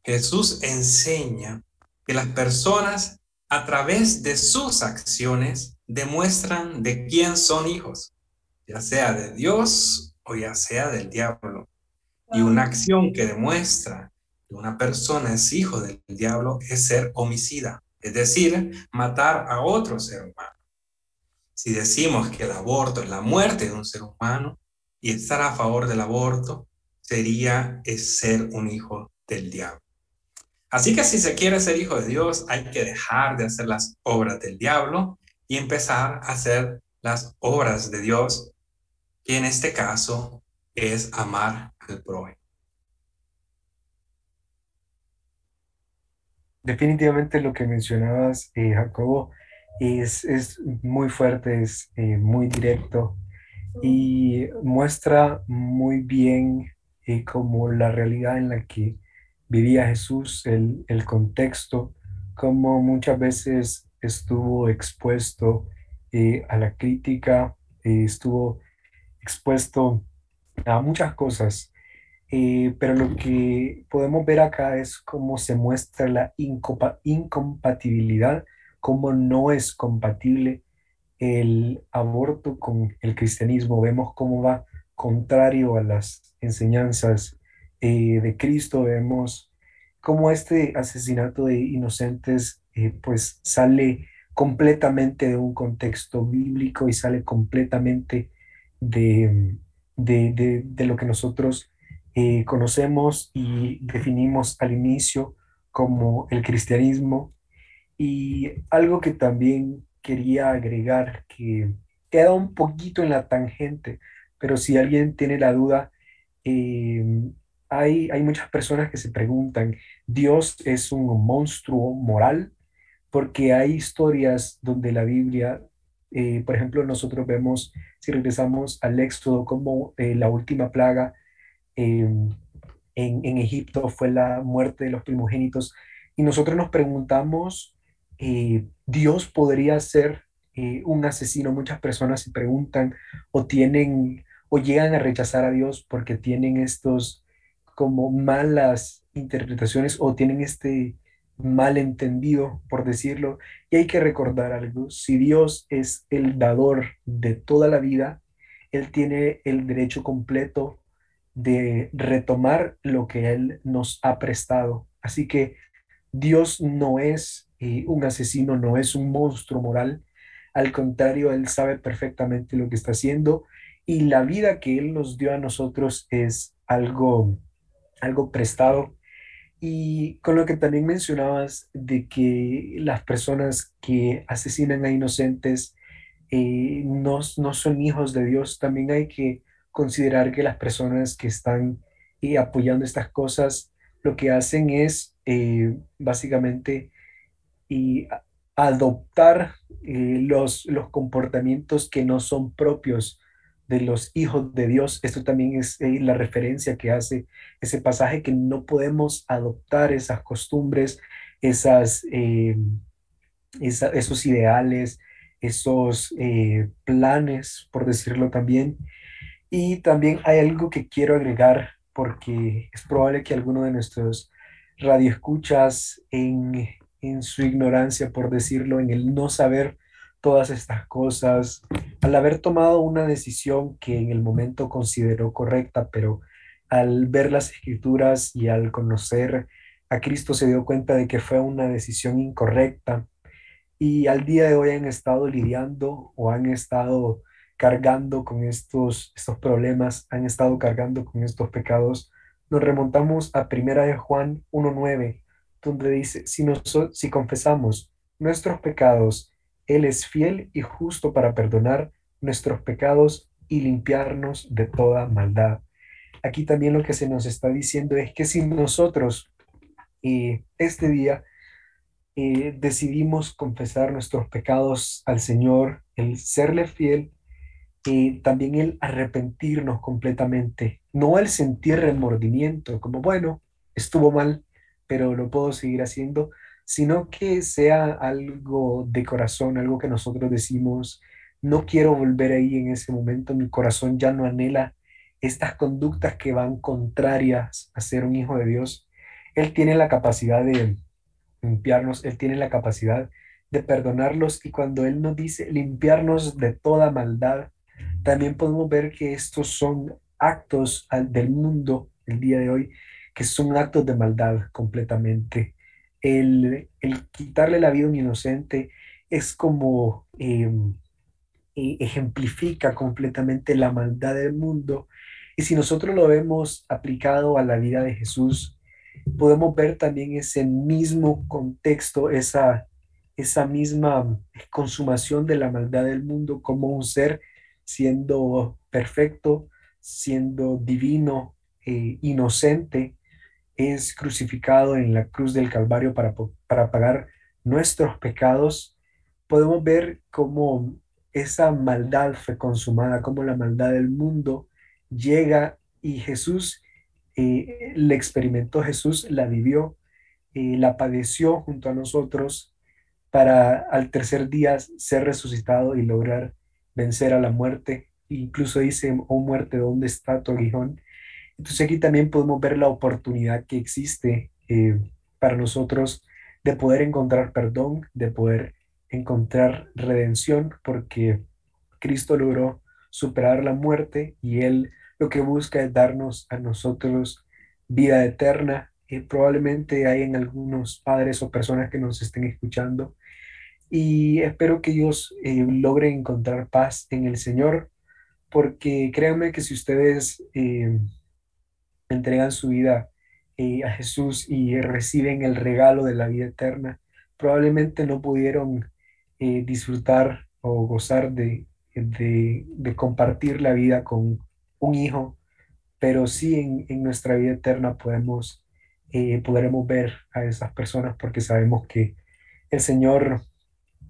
Jesús enseña que las personas a través de sus acciones demuestran de quién son hijos, ya sea de Dios o ya sea del diablo. Y una acción que demuestra que una persona es hijo del diablo es ser homicida, es decir, matar a otro ser humano. Si decimos que el aborto es la muerte de un ser humano y estar a favor del aborto sería es ser un hijo del diablo. Así que si se quiere ser hijo de Dios, hay que dejar de hacer las obras del diablo y empezar a hacer las obras de Dios, que en este caso es amar al prójimo. Definitivamente lo que mencionabas, eh, Jacobo, es, es, muy fuerte, es eh, muy directo y muestra muy bien eh, como la realidad en la que vivía Jesús, el, el contexto, como muchas veces estuvo expuesto eh, a la crítica, eh, estuvo expuesto a muchas cosas, eh, pero lo que podemos ver acá es cómo se muestra la incompatibilidad, cómo no es compatible el aborto con el cristianismo. Vemos cómo va contrario a las enseñanzas de Cristo, vemos cómo este asesinato de inocentes eh, pues sale completamente de un contexto bíblico y sale completamente de, de, lo que nosotros eh, conocemos y definimos al inicio como el cristianismo. Y algo que también quería agregar, que queda un poquito en la tangente, pero si alguien tiene la duda, eh, hay, muchas personas que se preguntan, ¿Dios es un monstruo moral? porque hay historias donde la Biblia, eh, por ejemplo, nosotros vemos, si regresamos al Éxodo, como eh, la última plaga em, en, en, Egipto fue la muerte de los primogénitos, y nosotros nos preguntamos, eh, ¿Dios podría ser un asesino? Muchas personas se preguntan o tienen o llegan a rechazar a Dios porque tienen estos como malas interpretaciones o tienen este malentendido, por decirlo, y hay que recordar algo, si Dios es el dador de toda la vida, Él tiene el derecho completo de retomar lo que Él nos ha prestado. Así que Dios no es eh, un asesino, no es un monstruo moral, al contrario, Él sabe perfectamente lo que está haciendo y la vida que Él nos dio a nosotros es algo, algo prestado. Y con lo que también mencionabas de que las personas que asesinan a inocentes eh, no, no, son hijos de Dios, también hay que considerar que las personas que están eh, apoyando estas cosas lo que hacen es eh, básicamente adoptar los, los comportamientos que no son propios de los hijos de Dios. Esto también es eh, la referencia que hace ese pasaje, que no podemos adoptar esas costumbres, esas, eh, esos ideales, esos eh, planes, por decirlo también. Y también hay algo que quiero agregar, porque es probable que alguno de nuestros radioescuchas en, en su ignorancia, por decirlo, en el no saber todas estas cosas, al haber tomado una decisión que en el momento consideró correcta, pero al ver las escrituras y al conocer a Cristo se dio cuenta de que fue una decisión incorrecta y al día de hoy han estado lidiando o han estado cargando con estos, estos problemas, han estado cargando con estos pecados, nos remontamos a Primera de Juan 1.9, donde dice, si, si confesamos nuestros pecados, él es fiel y justo para perdonar nuestros pecados y limpiarnos de toda maldad. Aquí también lo que se nos está diciendo es que si nosotros eh, este día eh, decidimos confesar nuestros pecados al Señor, el serle fiel, y también el arrepentirnos completamente, no el sentir remordimiento, como bueno, estuvo mal, pero lo puedo seguir haciendo, sino que sea algo de corazón, algo que nosotros decimos, no quiero volver ahí en ese momento, mi corazón ya no anhela estas conductas que van contrarias a ser un hijo de Dios, Él tiene la capacidad de limpiarnos, Él tiene la capacidad de perdonarlos y cuando Él nos dice limpiarnos de toda maldad, también podemos ver que estos son actos del mundo el día de hoy, que son actos de maldad completamente. El, quitarle la vida a un inocente es como em, e, ejemplifica completamente la maldad del mundo. Y si nosotros lo vemos aplicado a la vida de Jesús, podemos ver también ese mismo contexto, esa, esa misma consumación de la maldad del mundo como un ser siendo perfecto, siendo divino, e inocente, es crucificado en la cruz del Calvario para, para pagar nuestros pecados, podemos ver cómo esa maldad fue consumada, cómo la maldad del mundo llega y Jesús eh, la experimentó, Jesús la vivió, eh, la padeció junto a nosotros para al tercer día ser resucitado y lograr vencer a la muerte. Incluso dice, oh muerte, ¿dónde está tu aguijón? Entonces aquí también podemos ver la oportunidad que existe eh, para nosotros de poder encontrar perdón, de poder encontrar redención, porque Cristo logró superar la muerte y Él lo que busca es darnos a nosotros vida eterna. Y probablemente hay en algunos padres o personas que nos estén escuchando y espero que ellos eh, logren encontrar paz en el Señor, porque créanme que si ustedes eh, entregan su vida eh, a Jesús y reciben el regalo de la vida eterna, probablemente no pudieron disfrutar o gozar de, de, compartir la vida con un hijo, pero sí en, en nuestra vida eterna podemos, podremos ver a esas personas porque sabemos que el Señor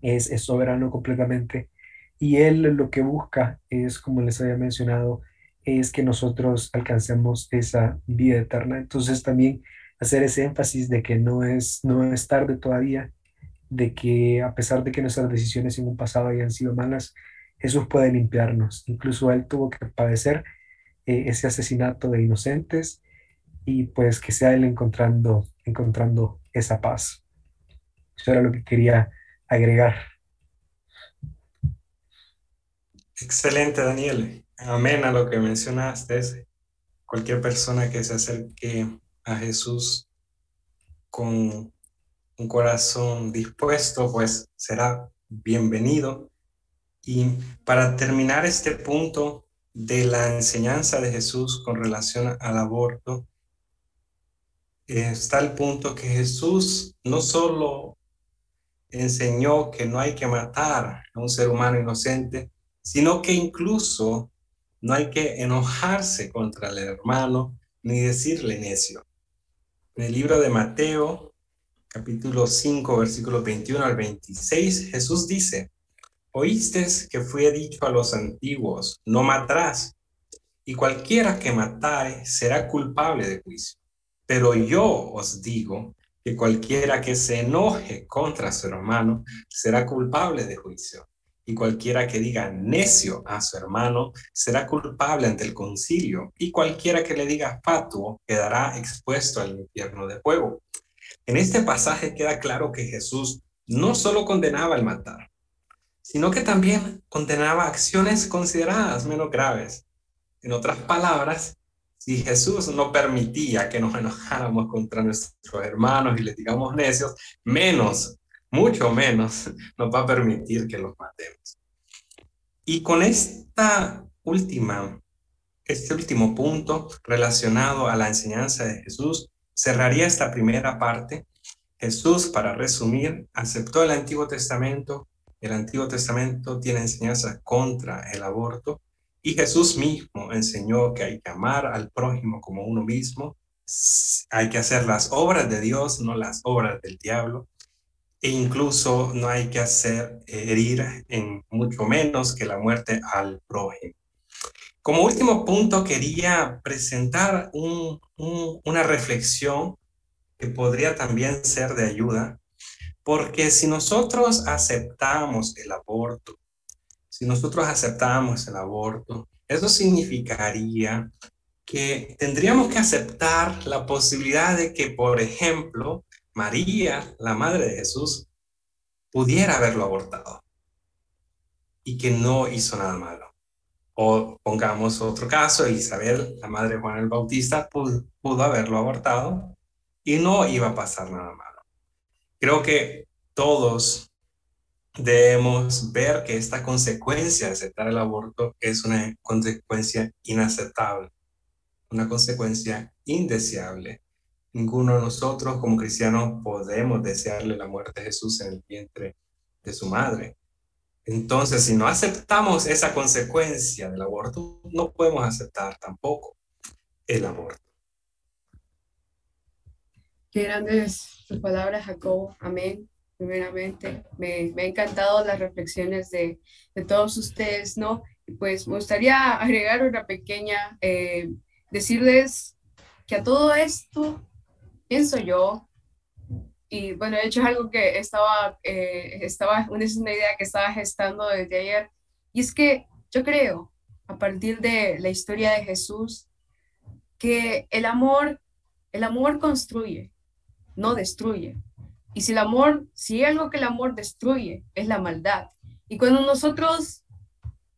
es, soberano completamente. Y Él lo que busca es, como les había mencionado, es que nosotros alcancemos esa vida eterna. Entonces también hacer ese énfasis de que no es, no es tarde todavía, de que a pesar de que nuestras decisiones en un pasado hayan sido malas, Jesús puede limpiarnos. Incluso Él tuvo que padecer eh, ese asesinato de inocentes y pues que sea Él encontrando, encontrando esa paz. Eso era lo que quería agregar. Excelente, Daniel. Amén a lo que mencionaste. Cualquier persona que se acerque a Jesús con un corazón dispuesto, pues será bienvenido. Y para terminar este punto de la enseñanza de Jesús con relación al aborto, está el punto que Jesús no solo enseñó que no hay que matar a un ser humano inocente, sino que incluso no hay que enojarse contra el hermano ni decirle necio. En el libro de Mateo, capítulo 5, versículos 21 al 26, Jesús dice, oíste que fue dicho a los antiguos, no matarás, y cualquiera que matare será culpable de juicio. Pero yo os digo que cualquiera que se enoje contra su hermano será culpable de juicio. Y cualquiera que diga necio a su hermano será culpable ante el concilio. Y cualquiera que le diga fatuo quedará expuesto al infierno de fuego. En este pasaje queda claro que Jesús no solo condenaba el matar, sino que también condenaba acciones consideradas menos graves. En otras palabras, si Jesús no permitía que nos enojáramos contra nuestros hermanos y les digamos necios, menos, mucho menos, nos va a permitir que los matemos. Y con esta última, este último punto relacionado a la enseñanza de Jesús, cerraría esta primera parte. Jesús, para resumir, aceptó el Antiguo Testamento. El Antiguo Testamento tiene enseñanza contra el aborto y Jesús mismo enseñó que hay que amar al prójimo como uno mismo, hay que hacer las obras de Dios, no las obras del diablo, e incluso no hay que hacer herir en mucho menos que la muerte al prójimo. Como último punto, quería presentar una reflexión que podría también ser de ayuda, porque si nosotros aceptamos el aborto si nosotros aceptamos el aborto, Eso significaría que tendríamos que aceptar la posibilidad de que, por ejemplo, María, la madre de Jesús, pudiera haberlo abortado y que no hizo nada malo. O pongamos otro caso, Isabel, la madre de Juan el Bautista, pudo, pudo haberlo abortado y no iba a pasar nada malo. Creo que todos debemos ver que esta consecuencia de aceptar el aborto es una consecuencia inaceptable, una consecuencia indeseable. Ninguno de nosotros como cristianos podemos desearle la muerte de Jesús en el vientre de su madre. Entonces, si no aceptamos esa consecuencia del aborto, no podemos aceptar tampoco el aborto. Qué grandes tus palabras, Jacobo. Amén. Primeramente, me, me han encantado las reflexiones de, de, todos ustedes, ¿no? Pues me gustaría agregar una pequeña, eh, decirles que a todo esto, pienso yo, y bueno, de hecho es algo que estaba, eh, estaba, es una idea que estaba gestando desde ayer, y es que yo creo, a partir de la historia de Jesús, que el amor, el amor construye, no destruye. Y si el amor, si hay algo que el amor destruye, es la maldad. Y cuando nosotros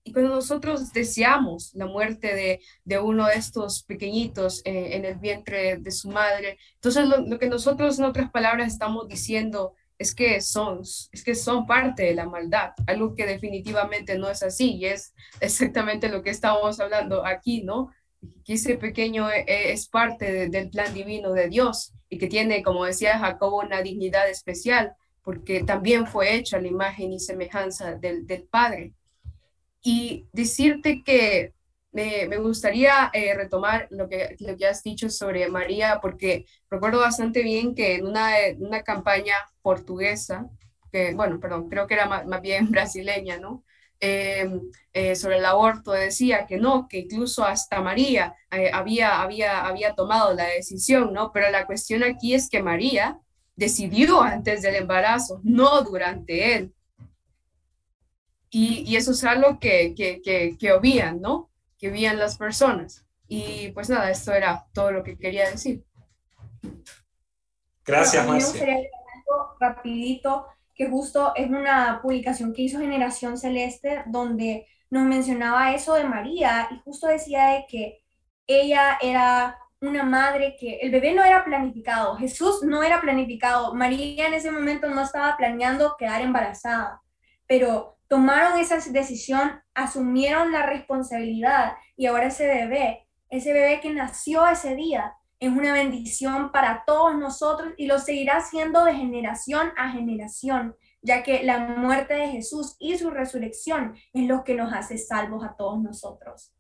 y cuando nosotros deseamos la muerte de, de uno de estos pequeñitos eh, en el vientre de su madre, entonces lo, lo, que nosotros en otras palabras estamos diciendo es que son, es que son parte de la maldad, algo que definitivamente no es así y es exactamente lo que estamos hablando aquí, ¿no? Que ese pequeño eh, es parte de, del plan divino de Dios y que tiene, como decía Jacobo, una dignidad especial porque también fue hecho a la imagen y semejanza del, del Padre y decirte que me, me gustaría eh, retomar lo que, lo que has dicho sobre María, porque recuerdo bastante bien que en una, una campaña portuguesa, que, bueno, perdón, creo que era más, más bien brasileña, ¿no? Eh, eh, sobre el aborto decía que no, que incluso hasta María eh, había, había, había tomado la decisión, ¿no? Pero la cuestión aquí es que María decidió antes del embarazo, no durante él. Y, y eso es algo que, que, que, que obvían, ¿no? Que obvían las personas. Y pues nada, esto era todo lo que quería decir. Gracias, bueno, Marcia. Rapidito, que justo es una publicación que hizo Generación Celeste, donde nos mencionaba eso de María y justo decía de que ella era una madre que el bebé no era planificado, Jesús no era planificado, María en ese momento no estaba planeando quedar embarazada, pero tomaron esa decisión, asumieron la responsabilidad y ahora ese bebé, ese bebé que nació ese día, es una bendición para todos nosotros y lo seguirá siendo de generación a generación, ya que la muerte de Jesús y su resurrección es lo que nos hace salvos a todos nosotros.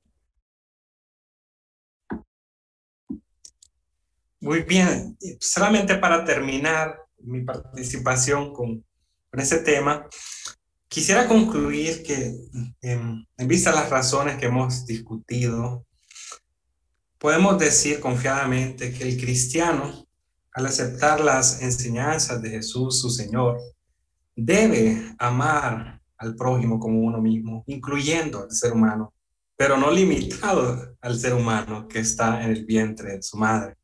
Muy bien, solamente para terminar mi participación con, con ese tema, Quisiera concluir que en, en vista de las razones que hemos discutido, podemos decir confiadamente que el cristiano, al aceptar las enseñanzas de Jesús, su Señor, debe amar al prójimo como uno mismo, incluyendo al ser humano, pero no limitado al ser humano que está en el vientre de su madre.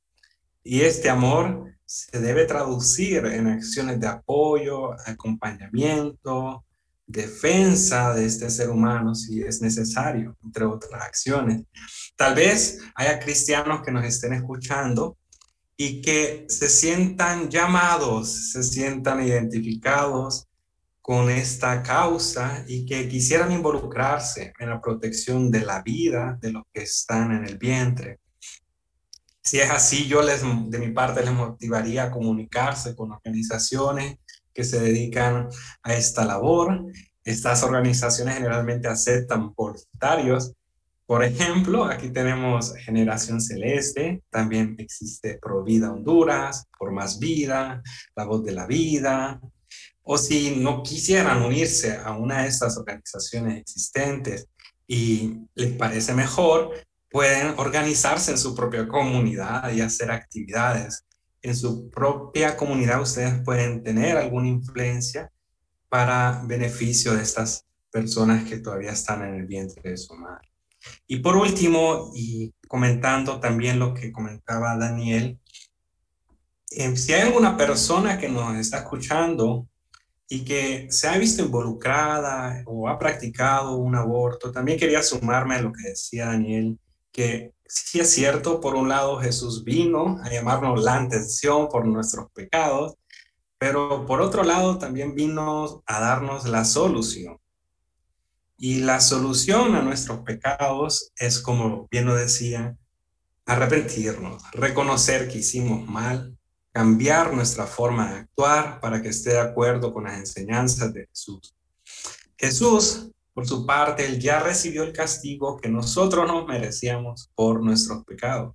Y este amor se debe traducir en acciones de apoyo, acompañamiento, defensa de este ser humano si es necesario, entre otras acciones. Tal vez haya cristianos que nos estén escuchando y que se sientan llamados, se sientan identificados con esta causa y que quisieran involucrarse en la protección de la vida de los que están en el vientre. Si es así, yo les, de mi parte les motivaría a comunicarse con organizaciones que se dedican a esta labor. Estas organizaciones generalmente aceptan voluntarios. Por ejemplo, aquí tenemos Generación Celeste, también existe Provida Honduras, Por Más Vida, La Voz de la Vida. O si no quisieran unirse a una de estas organizaciones existentes y les parece mejor, pueden organizarse en su propia comunidad y hacer actividades en su propia comunidad ustedes pueden tener alguna influencia para beneficio de estas personas que todavía están en el vientre de su madre. Y por último, y comentando también lo que comentaba Daniel, eh, si hay alguna persona que nos está escuchando y que se ha visto involucrada o ha practicado un aborto, también quería sumarme a lo que decía Daniel, que sí es cierto, por un lado Jesús vino a llamarnos la atención por nuestros pecados, pero por otro lado también vino a darnos la solución. Y la solución a nuestros pecados es, como bien lo decía, arrepentirnos, reconocer que hicimos mal, cambiar nuestra forma de actuar para que esté de acuerdo con las enseñanzas de Jesús. Jesús, por su parte, él ya recibió el castigo que nosotros nos merecíamos por nuestros pecados.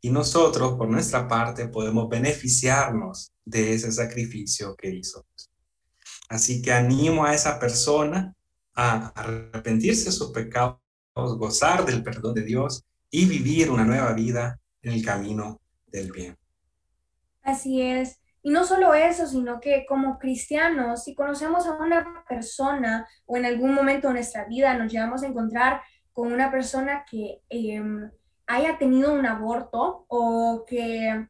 Y nosotros, por nuestra parte, podemos beneficiarnos de ese sacrificio que hizo. Así que animo a esa persona a arrepentirse de sus pecados, gozar del perdón de Dios y vivir una nueva vida en el camino del bien. Así es. Y no solo eso, sino que como cristianos, si conocemos a una persona o en algún momento de nuestra vida nos llevamos a encontrar con una persona que em, haya tenido un aborto o que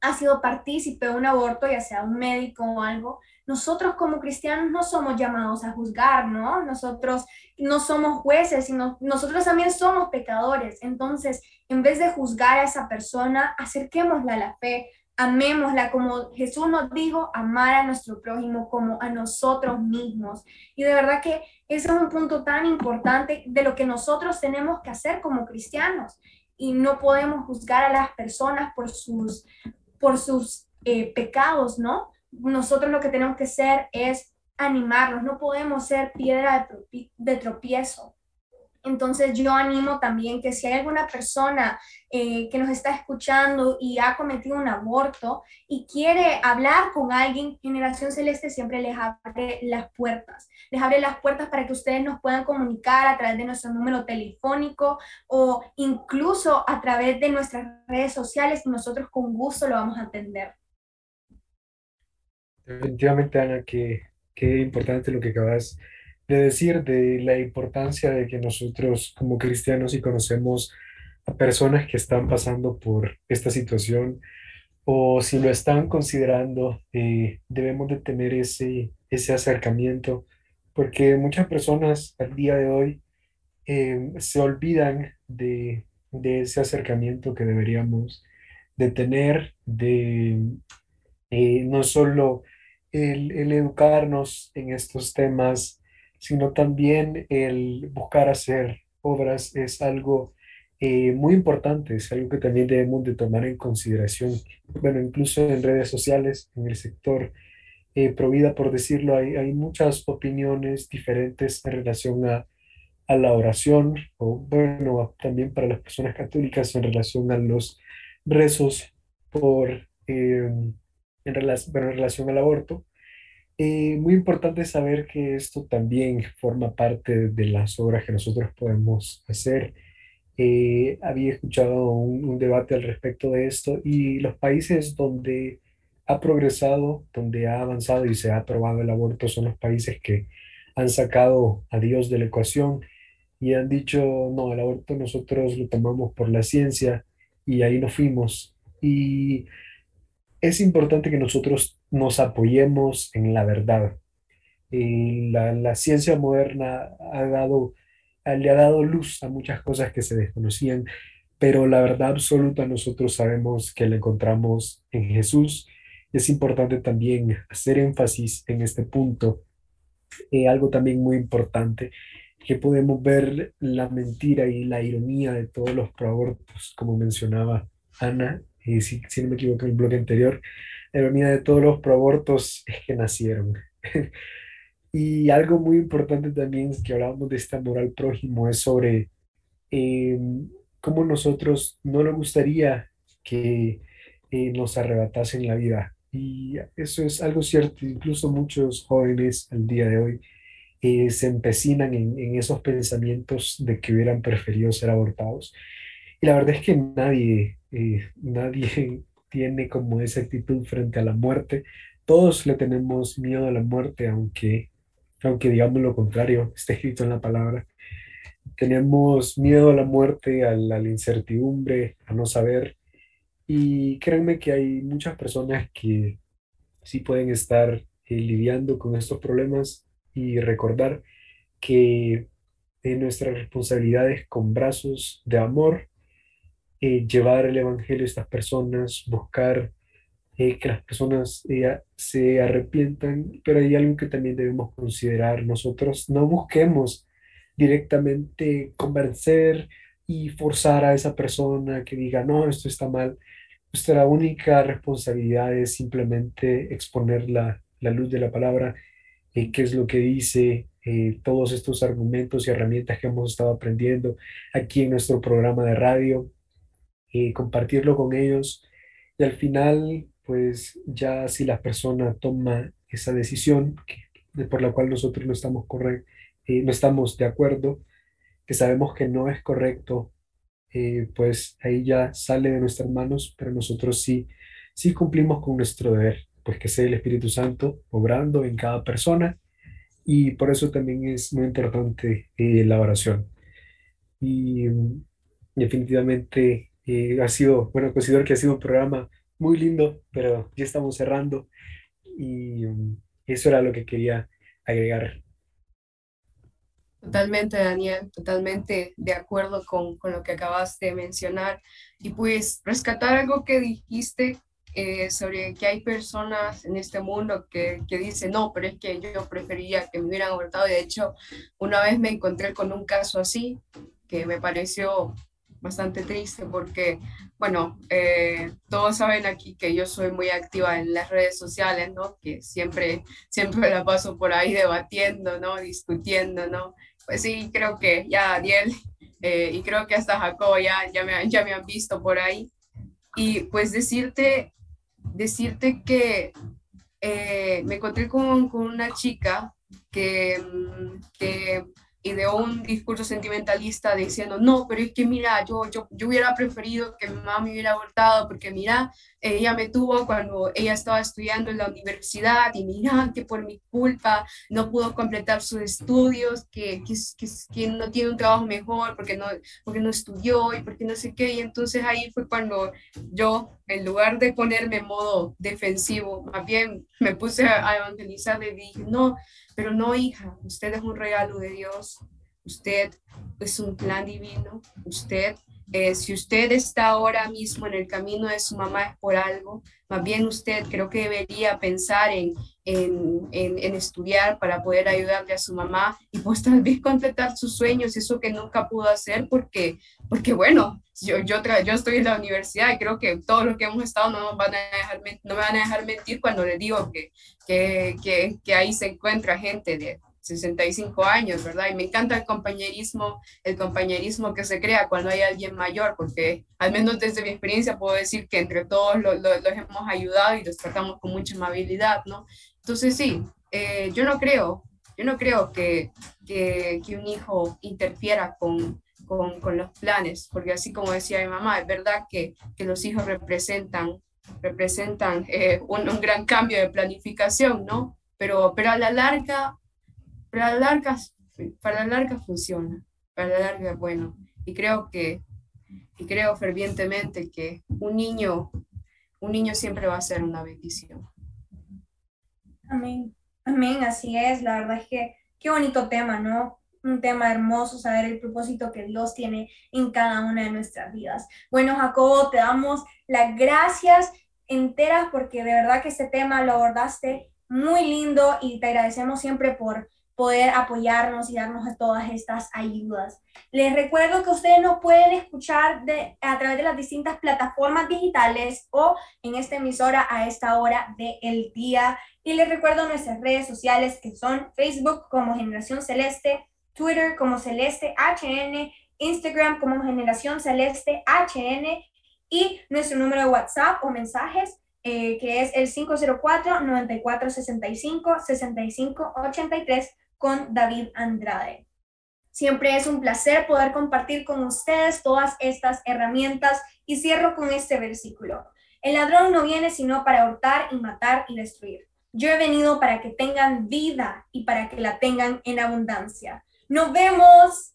ha sido partícipe de un aborto, ya sea un médico o algo, nosotros como cristianos no somos llamados a juzgar, ¿no? Nosotros no somos jueces, sino nosotros también somos pecadores. Entonces, en vez de juzgar a esa persona, acerquémosla a la fe, amémosla como Jesús nos dijo, amar a nuestro prójimo como a nosotros mismos. Y de verdad que ese es un punto tan importante de lo que nosotros tenemos que hacer como cristianos. Y no podemos juzgar a las personas por sus, por sus eh, pecados, ¿no? Nosotros lo que tenemos que hacer es animarnos, no podemos ser piedra de tropiezo. Entonces yo animo también que si hay alguna persona eh, que nos está escuchando y ha cometido un aborto y quiere hablar con alguien, Generación Celeste siempre les abre las puertas. Les abre las puertas para que ustedes nos puedan comunicar a través de nuestro número telefónico o incluso a través de nuestras redes sociales y nosotros con gusto lo vamos a atender. Definitivamente, Ana, qué, qué importante lo que acabas de decir de la importancia de que nosotros como cristianos y conocemos a personas que están pasando por esta situación o si lo están considerando, eh, debemos de tener ese, ese acercamiento porque muchas personas al día de hoy eh, se olvidan de, de, ese acercamiento que deberíamos de tener, de eh, no solo el, el educarnos en estos temas, sino también el buscar hacer obras es algo eh, muy importante, es algo que también debemos de tomar en consideración. Bueno, incluso en redes sociales, en el sector eh, Provida, por decirlo, hay, hay muchas opiniones diferentes en relación a, a la oración, o bueno, también para las personas católicas en relación a los rezos por, eh, en, relación, en relación al aborto. Eh, muy importante saber que esto también forma parte de las obras que nosotros podemos hacer. Eh, había escuchado un, debate al respecto de esto y los países donde ha progresado, donde ha avanzado y se ha aprobado el aborto son los países que han sacado a Dios de la ecuación y han dicho, no, el aborto nosotros lo tomamos por la ciencia y ahí nos fuimos. Y es importante que nosotros nos apoyemos en la verdad. la, la, ciencia moderna ha dado, le ha dado luz a muchas cosas que se desconocían, pero la verdad absoluta nosotros sabemos que la encontramos en Jesús. Es importante también hacer énfasis en este punto. Eh, algo también muy importante, que podemos ver la mentira y la ironía de todos los proabortos, como mencionaba Ana, y si, si no me equivoco en el blog anterior, la ironía de todos los proabortos es que nacieron. y algo muy importante también que hablábamos de este amor al prójimo es sobre eh, cómo nosotros no nos gustaría que eh, nos arrebatasen la vida. Y eso es algo cierto, incluso muchos jóvenes al día de hoy eh, se empecinan en, en, esos pensamientos de que hubieran preferido ser abortados. Y la verdad es que nadie, nadie tiene como esa actitud frente a la muerte. Todos le tenemos miedo a la muerte, aunque, aunque digamos lo contrario, está escrito en la palabra. tenemos miedo a la muerte, a la, incertidumbre, a no saber. Y créanme que hay muchas personas que sí pueden estar eh, lidiando con estos problemas y recordar que eh, nuestra responsabilidad es con brazos de amor eh, llevar el Evangelio a estas personas, buscar que las personas se arrepientan, pero hay algo que también debemos considerar. Nosotros no busquemos directamente convencer y forzar a esa persona que diga, no, esto está mal. Nuestra única responsabilidad es simplemente exponer la, la luz de la palabra, eh, qué es lo que dice, eh, todos estos argumentos y herramientas que hemos estado aprendiendo aquí en nuestro programa de radio, eh, compartirlo con ellos y al final, pues ya si la persona toma esa decisión que, por la cual nosotros no estamos correctos, no estamos de acuerdo, que sabemos que no es correcto, eh, pues ahí ya sale de nuestras manos, pero nosotros sí, sí cumplimos con nuestro deber, pues que sea el Espíritu Santo obrando en cada persona y por eso también es muy importante eh, la oración. Y definitivamente eh, ha sido, bueno, considero que ha sido un programa muy lindo, pero ya estamos cerrando y mm, eso era lo que quería agregar Totalmente, Daniel, totalmente de acuerdo con, con, lo que acabas de mencionar. Y pues rescatar algo que dijiste eh, sobre que hay personas en este mundo que, que, dicen, no, pero es que yo prefería que me hubieran abortado. De hecho, una vez me encontré con un caso así que me pareció bastante triste porque, bueno, eh, todos saben aquí que yo soy muy activa en las redes sociales, ¿no? Que siempre, siempre la paso por ahí debatiendo, ¿no? Discutiendo, ¿no? pues sí, creo que ya Adiel eh, y creo que hasta Jacobo ya, ya, me, ya me han visto por ahí. Y pues decirte, decirte que eh, me encontré con, con una chica que, mm, que ideó un discurso sentimentalista diciendo, no, pero es que mira, yo, yo, yo hubiera preferido que mi mamá me hubiera abortado porque mira, ella me tuvo cuando ella estaba estudiando en la universidad y mira que por mi culpa no pudo completar sus estudios, que, que, que, no tiene un trabajo mejor porque no, porque no estudió y porque no sé qué. Y entonces ahí fue cuando yo, en lugar de ponerme en modo defensivo, más bien me puse a evangelizar y dije, no, pero no hija, usted es un regalo de Dios, usted es un plan divino, usted eh, si usted está ahora mismo en el camino de su mamá es por algo, más bien usted creo que debería pensar en, en, en, estudiar para poder ayudarle a su mamá y pues tal vez completar sus sueños, eso que nunca pudo hacer porque, porque bueno, yo, yo, yo estoy en la universidad y creo que todos los que hemos estado no, van a dejar, no me van a dejar mentir cuando les digo que, que, que, que ahí se encuentra gente de 65 años, ¿verdad? Y me encanta el compañerismo, el compañerismo que se crea cuando hay alguien mayor, porque al menos desde mi experiencia puedo decir que entre todos los, hemos ayudado y los tratamos con mucha amabilidad, ¿no? Entonces sí, eh, yo no creo, yo no creo que, que, un hijo interfiera con, con, con, los planes, porque así como decía mi mamá, es verdad que, que los hijos representan, representan eh, un, un gran cambio de planificación, ¿no? Pero, pero a la larga para la larga, para la larga funciona, para la larga bueno. Y creo que, y creo fervientemente que un niño, un niño siempre va a ser una bendición. Amén, amén, así es. La verdad es que qué bonito tema, ¿no? un tema hermoso, saber el propósito que Dios tiene en cada una de nuestras vidas. Bueno, Jacobo, te damos las gracias enteras porque de verdad que este tema lo abordaste muy lindo y te agradecemos siempre por poder apoyarnos y darnos todas estas ayudas. Les recuerdo que ustedes nos pueden escuchar de, a través de las distintas plataformas digitales o en esta emisora a esta hora del día. Y les recuerdo nuestras redes sociales que son Facebook como Generación Celeste, Twitter como Celeste HN, Instagram como Generación Celeste HN y nuestro número de WhatsApp o mensajes eh, que es el 504-9465-6583 con David Andrade. Siempre es un placer poder compartir con ustedes todas estas herramientas y cierro con este versículo. El ladrón no viene sino para hurtar y matar y destruir. Yo he venido para que tengan vida y para que la tengan en abundancia. Nos vemos.